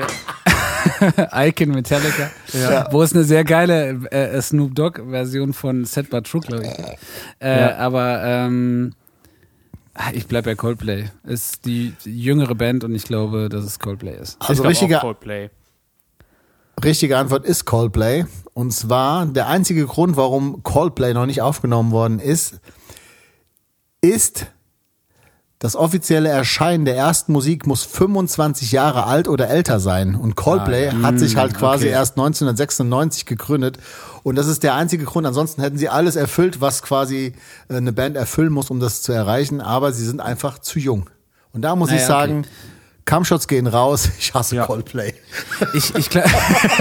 Icon Metallica, Ja. wo es eine sehr geile äh, Snoop Dogg Version von Set But True, glaube ich. Äh, Ja. Aber ähm, ich bleib bei Coldplay. Ist die jüngere Band und ich glaube, dass es Coldplay ist. Also richtige, Coldplay. richtige Antwort ist Coldplay. Und zwar der einzige Grund, warum Coldplay noch nicht aufgenommen worden ist, ist das offizielle Erscheinen der ersten Musik muss 25 Jahre alt oder älter sein. Und Coldplay hat sich halt quasi okay. erst 1996 gegründet. Und das ist der einzige Grund. Ansonsten hätten sie alles erfüllt, was quasi äh, eine Band erfüllen muss, um das zu erreichen. Aber sie sind einfach zu jung. Und da muss Naja, ich sagen, Cumshots gehen raus. Ich hasse Ja. Coldplay. Ich, ich glaube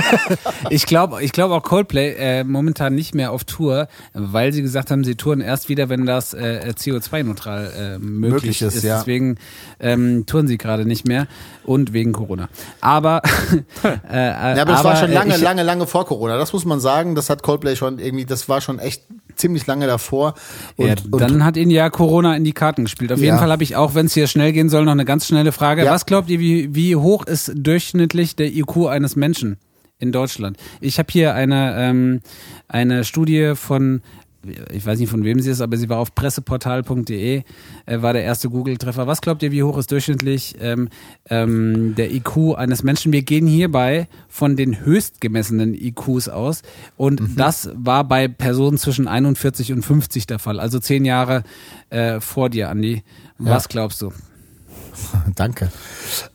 ich glaub, ich glaub auch Coldplay äh, momentan nicht mehr auf Tour, weil sie gesagt haben, sie touren erst wieder, wenn das äh, CO2-neutral äh, möglich, Möglich ist, ist. ja. Deswegen ähm, touren sie gerade nicht mehr und wegen Corona. Aber, äh, Ja, aber das war schon lange, ich, lange, lange vor Corona. Das muss man sagen. Das hat Coldplay schon irgendwie, das war schon echt ziemlich lange davor. Und, ja, und dann hat ihnen ja Corona in die Karten gespielt. Auf jeden Ja. Fall habe ich auch, wenn es hier schnell gehen soll, noch eine ganz schnelle Frage. Ja. Was glaubt ihr, wie, wie hoch ist durchschnittlich der IQ eines Menschen in Deutschland? Ich habe hier eine, ähm, eine Studie von ich weiß nicht von wem sie ist, aber sie war auf presseportal.de, äh, war der erste Google-Treffer. Was glaubt ihr, wie hoch ist durchschnittlich ähm, ähm, der IQ eines Menschen? Wir gehen hierbei von den höchst gemessenen IQs aus und Mhm. das war bei Personen zwischen 41 und 50 der Fall, also zehn Jahre äh, vor dir, Andi. Was glaubst du? danke.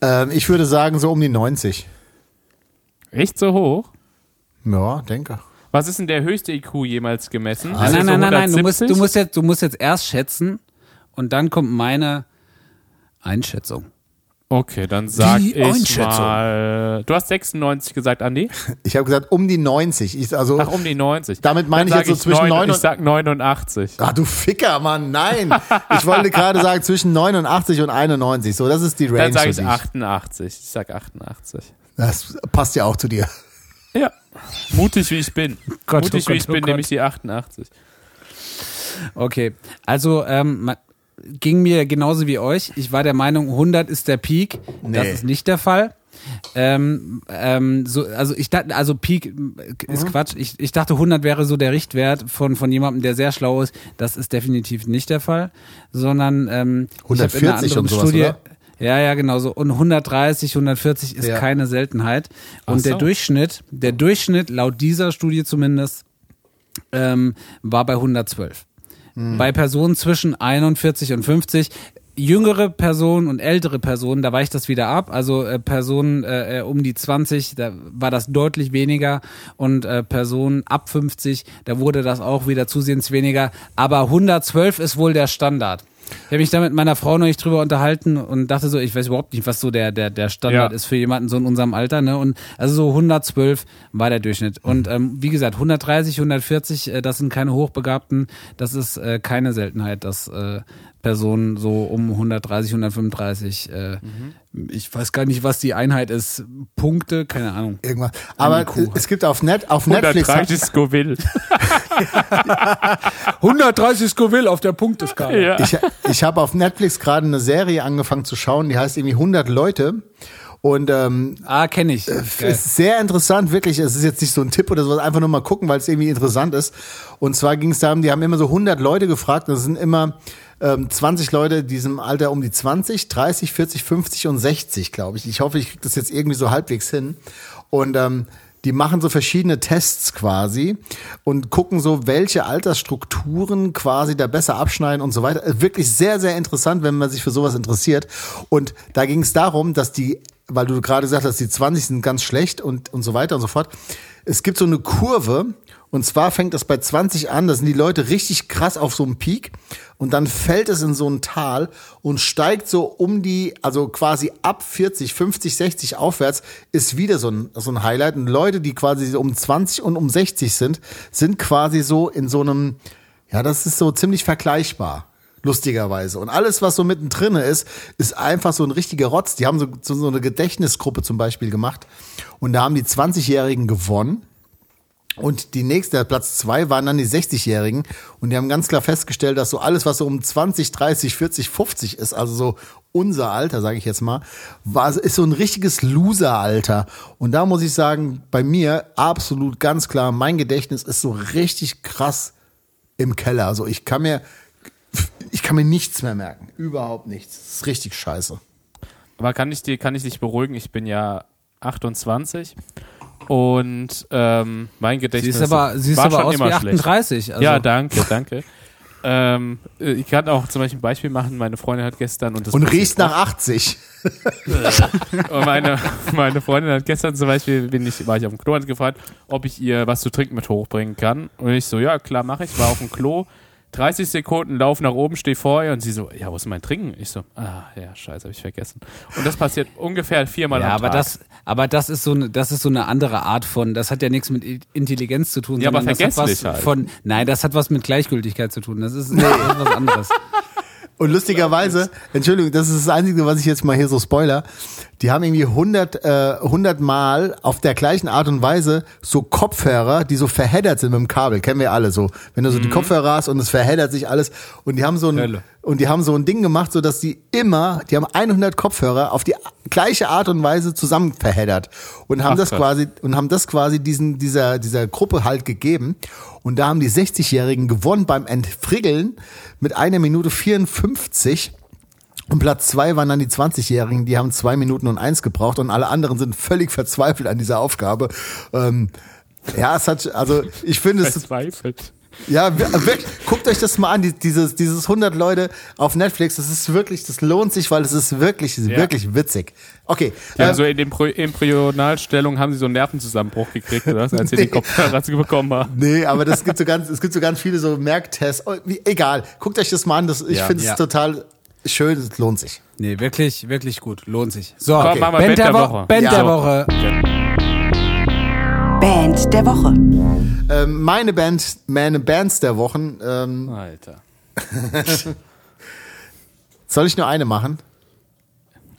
Ähm, ich würde sagen, so um die 90. Echt so hoch? Ja, denke. Was ist denn der höchste IQ jemals gemessen? Nein, nein, so nein, nein, nein. Du musst, 170? du, musst jetzt, du musst jetzt erst schätzen und dann kommt meine Einschätzung. Okay, dann sag Die ich mal. Du hast 96 gesagt, Andi? Ich habe gesagt, um die 90. Ich, also, Ach, um die 90. Damit meine ich jetzt sag so zwischen neun- neun Ich und- sag 89. ah, du Ficker, Mann, nein. Ich wollte gerade sagen, zwischen 89 und 91. So, das ist die Range. Dann sage für ich dich. 88. Ich sag 88. Das passt ja auch zu dir. Ja. Mutig wie ich bin. Gott, Mutig oh wie Gott, ich oh bin, Gott. nehme ich die 88. Okay, also ähm, ging mir genauso wie euch. Ich war der Meinung, 100 ist der Peak. Das Nee. ist nicht der Fall. Ähm, ähm, so, also ich dachte, also Peak ist Quatsch. Ich, ich dachte, 100 wäre so der Richtwert von von jemandem, der sehr schlau ist. Das ist definitiv nicht der Fall, sondern ähm, ich hab in einer 140 und sowas, Studie. oder? Ja, ja, genau so. Und 130, 140 ist Ja. keine Seltenheit. Und so. der Durchschnitt, der Durchschnitt laut dieser Studie zumindest, ähm, war bei 112. Bei Personen zwischen 41 und 50. Jüngere Personen und ältere Personen, da weicht das wieder ab. Also äh, Personen äh, äh, um die 20, da war das deutlich weniger. Und äh, Personen ab 50, da wurde das auch wieder zusehends weniger. Aber 112 ist wohl der Standard. Ich habe mich da mit meiner Frau noch nicht drüber unterhalten und dachte so, ich weiß überhaupt nicht, was so der, der, der Standard Ja. ist für jemanden so in unserem Alter. Ne? Und also so 112 war der Durchschnitt. Und ähm, wie gesagt, 130, 140, äh, das sind keine Hochbegabten. Das ist äh, keine Seltenheit, dass äh, Personen so um 130, 135, äh, ich weiß gar nicht, was die Einheit ist, Punkte, keine Ahnung. Irgendwas. Aber es gibt auf, Net, auf Netflix. 130 Scoville. 130 Scoville auf der Punkteskala. ja. Ich, ich habe auf Netflix gerade eine Serie angefangen zu schauen, die heißt irgendwie 100 Leute. Und ähm, Ah, kenne ich. Geil. ist sehr interessant, wirklich. Es ist jetzt nicht so ein Tipp oder sowas, einfach nur mal gucken, weil es irgendwie interessant ist. Und zwar ging es darum, die haben immer so 100 Leute gefragt. Das sind immer ähm, 20 Leute in diesem Alter um die 20, 30, 40, 50 und 60, glaube ich. Ich hoffe, ich kriege das jetzt irgendwie so halbwegs hin. Und ähm, die machen so verschiedene Tests quasi und gucken so, welche Altersstrukturen quasi da besser abschneiden und so weiter. Äh, Wirklich sehr, sehr interessant, wenn man sich für sowas interessiert. Und da ging es darum, dass die, weil du gerade gesagt hast, die 20 sind ganz schlecht und, und so weiter und so fort. Es gibt so eine Kurve Und zwar fängt das bei 20 an, da sind die Leute richtig krass auf so einem Peak und dann fällt es in so ein Tal und steigt so um die, also quasi ab 40, 50, 60 aufwärts ist wieder so ein, so ein Highlight. Und Leute, die quasi um 20 und um 60 sind, sind quasi so in so einem, ja, das ist so ziemlich vergleichbar lustigerweise. Und alles, was so mittendrin ist, ist einfach so ein richtiger Rotz. Die haben so, so eine Gedächtnisgruppe zum Beispiel gemacht. Und da haben die 20-Jährigen gewonnen. Und die nächste, Platz zwei, waren dann die 60-Jährigen. Und die haben ganz klar festgestellt, dass so alles, was so um 20, 30, 40, 50 ist, also so unser Alter, sage ich jetzt mal, war, ist so ein richtiges Loser-Alter. Und da muss ich sagen, bei mir absolut ganz klar, mein Gedächtnis ist so richtig krass im Keller. Also ich kann mir, ich kann mir nichts mehr merken. Überhaupt nichts. Das ist richtig scheiße. Aber kann ich, dir, kann ich dich beruhigen? Ich bin ja 28 und ähm, mein Gedächtnis Siehst aber, siehst war aber schon aus immer wie schlecht. 38. Also, Ja, danke, danke. ähm, äh, ich kann auch zum Beispiel ein Beispiel machen. Meine Freundin hat gestern und das Und riechst nach 80. Und meine, meine Freundin hat gestern zum Beispiel, bin ich, war ich auf dem Klo, hat gefragt, ob ich ihr was zu trinken mit hochbringen kann. Und ich so, ja, klar, mache ich. War auf dem Klo, 30 Sekunden, lauf nach oben, steh vor ihr und sie so, ja, wo ist mein Trinken? Ich so, ah, ja, scheiße, habe ich vergessen. Und das passiert ungefähr viermal Ja, am aber Tag. das, aber das ist so eine, das ist so eine andere Art von, das hat ja nichts mit Intelligenz zu tun, Ja, aber sondern das hat was vergesslich halt. von, nein, das hat was mit Gleichgültigkeit zu tun. Das ist, das ist was anderes. Und lustigerweise, Entschuldigung, das ist das Einzige, was ich jetzt mal hier so spoiler. Die haben irgendwie 100, äh, 100 Mal auf der gleichen Art und Weise so Kopfhörer, die so verheddert sind mit dem Kabel. Kennen wir alle so. Wenn du so die Kopfhörer hast und es verheddert sich alles. Und die haben so ein, Hölle. und die haben so ein Ding gemacht, so dass die immer, die haben 100 Kopfhörer auf die gleiche Art und Weise zusammen verheddert. Und haben Ach, das krass. quasi, und haben das quasi diesen, dieser, dieser Gruppe halt gegeben. Und da haben die 60-Jährigen gewonnen beim Entfriggeln mit einer Minute 54. Und Platz zwei waren dann die 20-Jährigen, die haben zwei Minuten und eins gebraucht und alle anderen sind völlig verzweifelt an dieser Aufgabe. Ähm, ja, es hat, also ich finde es, Verzweifelt. ja, wir- wirklich, guckt euch das mal an, die- dieses, dieses 100 Leute auf Netflix, das ist wirklich, das lohnt sich, weil es ist wirklich, wirklich witzig. Okay, haben äh, so in den Pro- Embryonalstellung haben sie so einen Nervenzusammenbruch gekriegt, oder? was, als sie Nee. die Kopfhörer bekommen haben. Nee, aber das gibt so ganz, es gibt so ganz viele so Merktests. Oh, wie, egal, guckt euch das mal an. Das, ich Ja. finde es Ja. total schön. Es lohnt sich. Nee, wirklich, wirklich gut. Lohnt sich. So, Komm, machen wir Band der Woche. Band Ja. der Woche. Band der Woche. Ähm, meine Band, meine Bands der Wochen. Ähm, Alter. soll ich nur eine machen?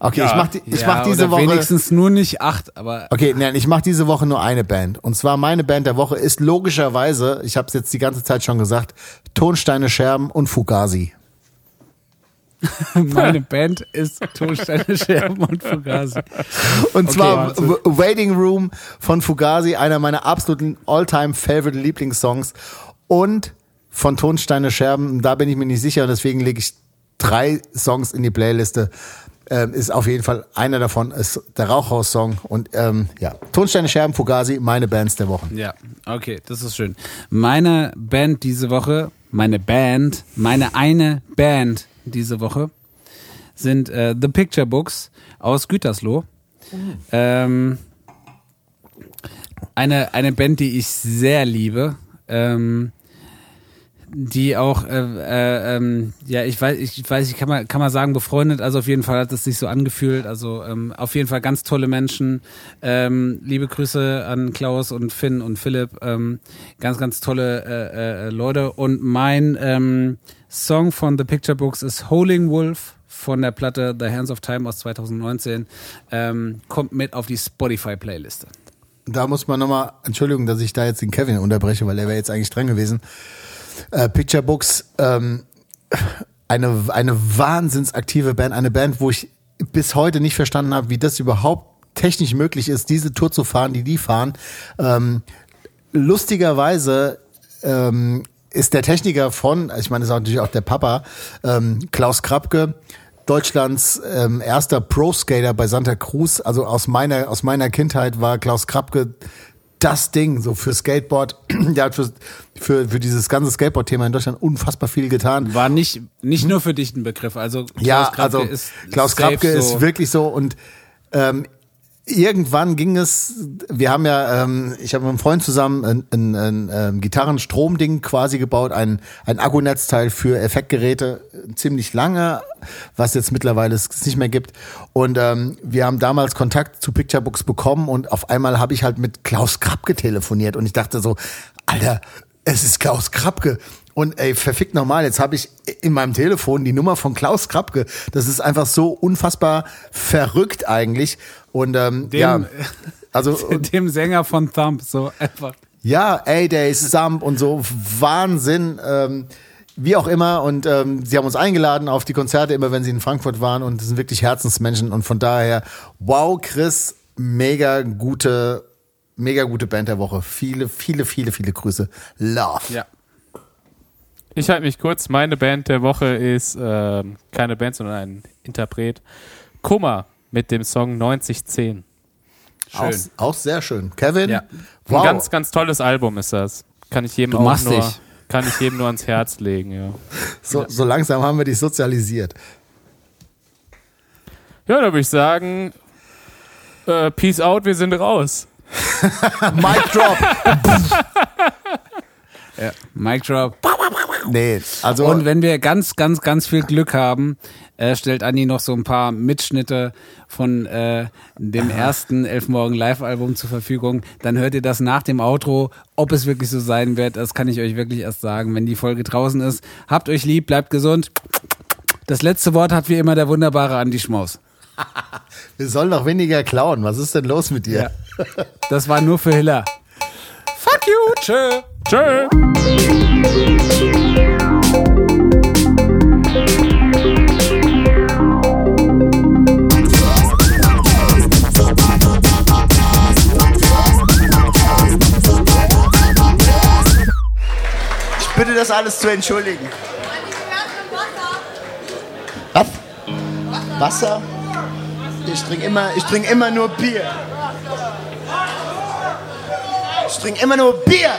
Okay, Ja. ich mach, die, ich ja, mach diese Woche. wenigstens nur nicht acht, aber Okay, nein, ich mache diese Woche nur eine Band. Und zwar meine Band der Woche ist logischerweise, ich habe es jetzt die ganze Zeit schon gesagt, Tonsteine Scherben und Fugazi. meine Band ist Tonsteine, Scherben und Fugazi. Und zwar Wahnsinn. W- Waiting Room von Fugazi, einer meiner absoluten all-time favorite Lieblingssongs. Und von Tonsteine Scherben, da bin ich mir nicht sicher, deswegen lege ich drei Songs in die Playliste. Ähm, ist auf jeden Fall einer davon, ist der Rauchhaus-Song. Und ähm, ja, Tonsteine Scherben, Fugazi, meine Bands der Woche. Ja, okay, das ist schön. Meine Band diese Woche, meine Band, meine eine Band diese Woche sind äh, The Picture Books aus Gütersloh. Ähm, eine, eine Band, die ich sehr liebe. Ähm, die auch, äh, äh, ähm, ja, ich weiß, ich weiß, ich kann mal, kann mal sagen, befreundet, also auf jeden Fall hat es sich so angefühlt, also ähm, auf jeden Fall ganz tolle Menschen, ähm, liebe Grüße an Klaus und Finn und Philipp, ähm, ganz, ganz tolle äh, äh, Leute. Und mein ähm, Song von The Picture Books ist Holding Wolf von der Platte The Hands of Time aus 2019, ähm, kommt mit auf die Spotify-Playliste. Da muss man nochmal, Entschuldigung, dass ich da jetzt den Kevin unterbreche, weil er wäre jetzt eigentlich dran gewesen. Äh, Picture Books, ähm, eine, eine wahnsinnsaktive Band, eine Band, wo ich bis heute nicht verstanden habe, wie das überhaupt technisch möglich ist, diese Tour zu fahren, die die fahren. Ähm, lustigerweise ähm, ist der Techniker von, ich meine, das ist natürlich auch der Papa, ähm, Klaus Krapke, Deutschlands ähm, erster Pro-Skater bei Santa Cruz. Also aus meiner, aus meiner Kindheit war Klaus Krapke das Ding, so für Skateboard. Der hat für, für, für dieses ganze Skateboard-Thema in Deutschland unfassbar viel getan. War nicht, nicht nur für dich ein Begriff, also Klaus ja, Krapke also ist Klaus safe Krapke so. ist wirklich so und ähm, irgendwann ging es, wir haben ja, ähm, ich habe mit einem Freund zusammen ein, ein, ein, ein Gitarrenstromding quasi gebaut, ein, ein Akkunetzteil für Effektgeräte, ziemlich lange, was jetzt mittlerweile es nicht mehr gibt. Und ähm, wir haben damals Kontakt zu Picturebooks bekommen und auf einmal habe ich halt mit Klaus Krabke telefoniert und ich dachte so, Alter, es ist Klaus Krabke. Und ey, verfickt nochmal, jetzt habe ich in meinem Telefon die Nummer von Klaus Krabke. Das ist einfach so unfassbar verrückt eigentlich. Und ähm, Dem, ja, also dem Sänger von Thumb, so einfach. ja, A-Day, Stump und so, Wahnsinn. Ähm, wie auch immer. Und ähm, sie haben uns eingeladen auf die Konzerte, immer wenn sie in Frankfurt waren. Und sind wirklich Herzensmenschen. Und von daher, wow, Chris, mega gute, mega gute Band der Woche. Viele, viele, viele, viele Grüße. Love. Ja. Ich halte mich kurz. Meine Band der Woche ist ähm, keine Band, sondern ein Interpret. Kummer mit dem Song 9010. Auch, auch sehr schön. Kevin, Ja. Ein wow. ganz, ganz tolles Album ist das. Kann ich jedem Du auch machst nur, dich. kann ich jedem nur ans Herz legen, ja. so, so langsam haben wir dich sozialisiert. Ja, da würde ich sagen, äh, Peace out, wir sind raus. Mic drop. Mic Drop. nee, also Und wenn wir ganz, ganz, ganz viel Glück haben, äh, stellt Andi noch so ein paar Mitschnitte von äh, dem ersten Elf Morgen Live-Album zur Verfügung. Dann hört ihr das nach dem Outro. Ob es wirklich so sein wird, das kann ich euch wirklich erst sagen, wenn die Folge draußen ist. Habt euch lieb, bleibt gesund. Das letzte Wort hat wie immer der wunderbare Andi Schmaus. wir sollen doch weniger klauen. Was ist denn los mit dir? Ja. Das war nur für Hiller. Fuck you. Tschö. Tschö. Bitte das alles zu entschuldigen. Was? Wasser? Ich trinke immer, ich trinke immer nur Bier. Ich trinke immer nur Bier.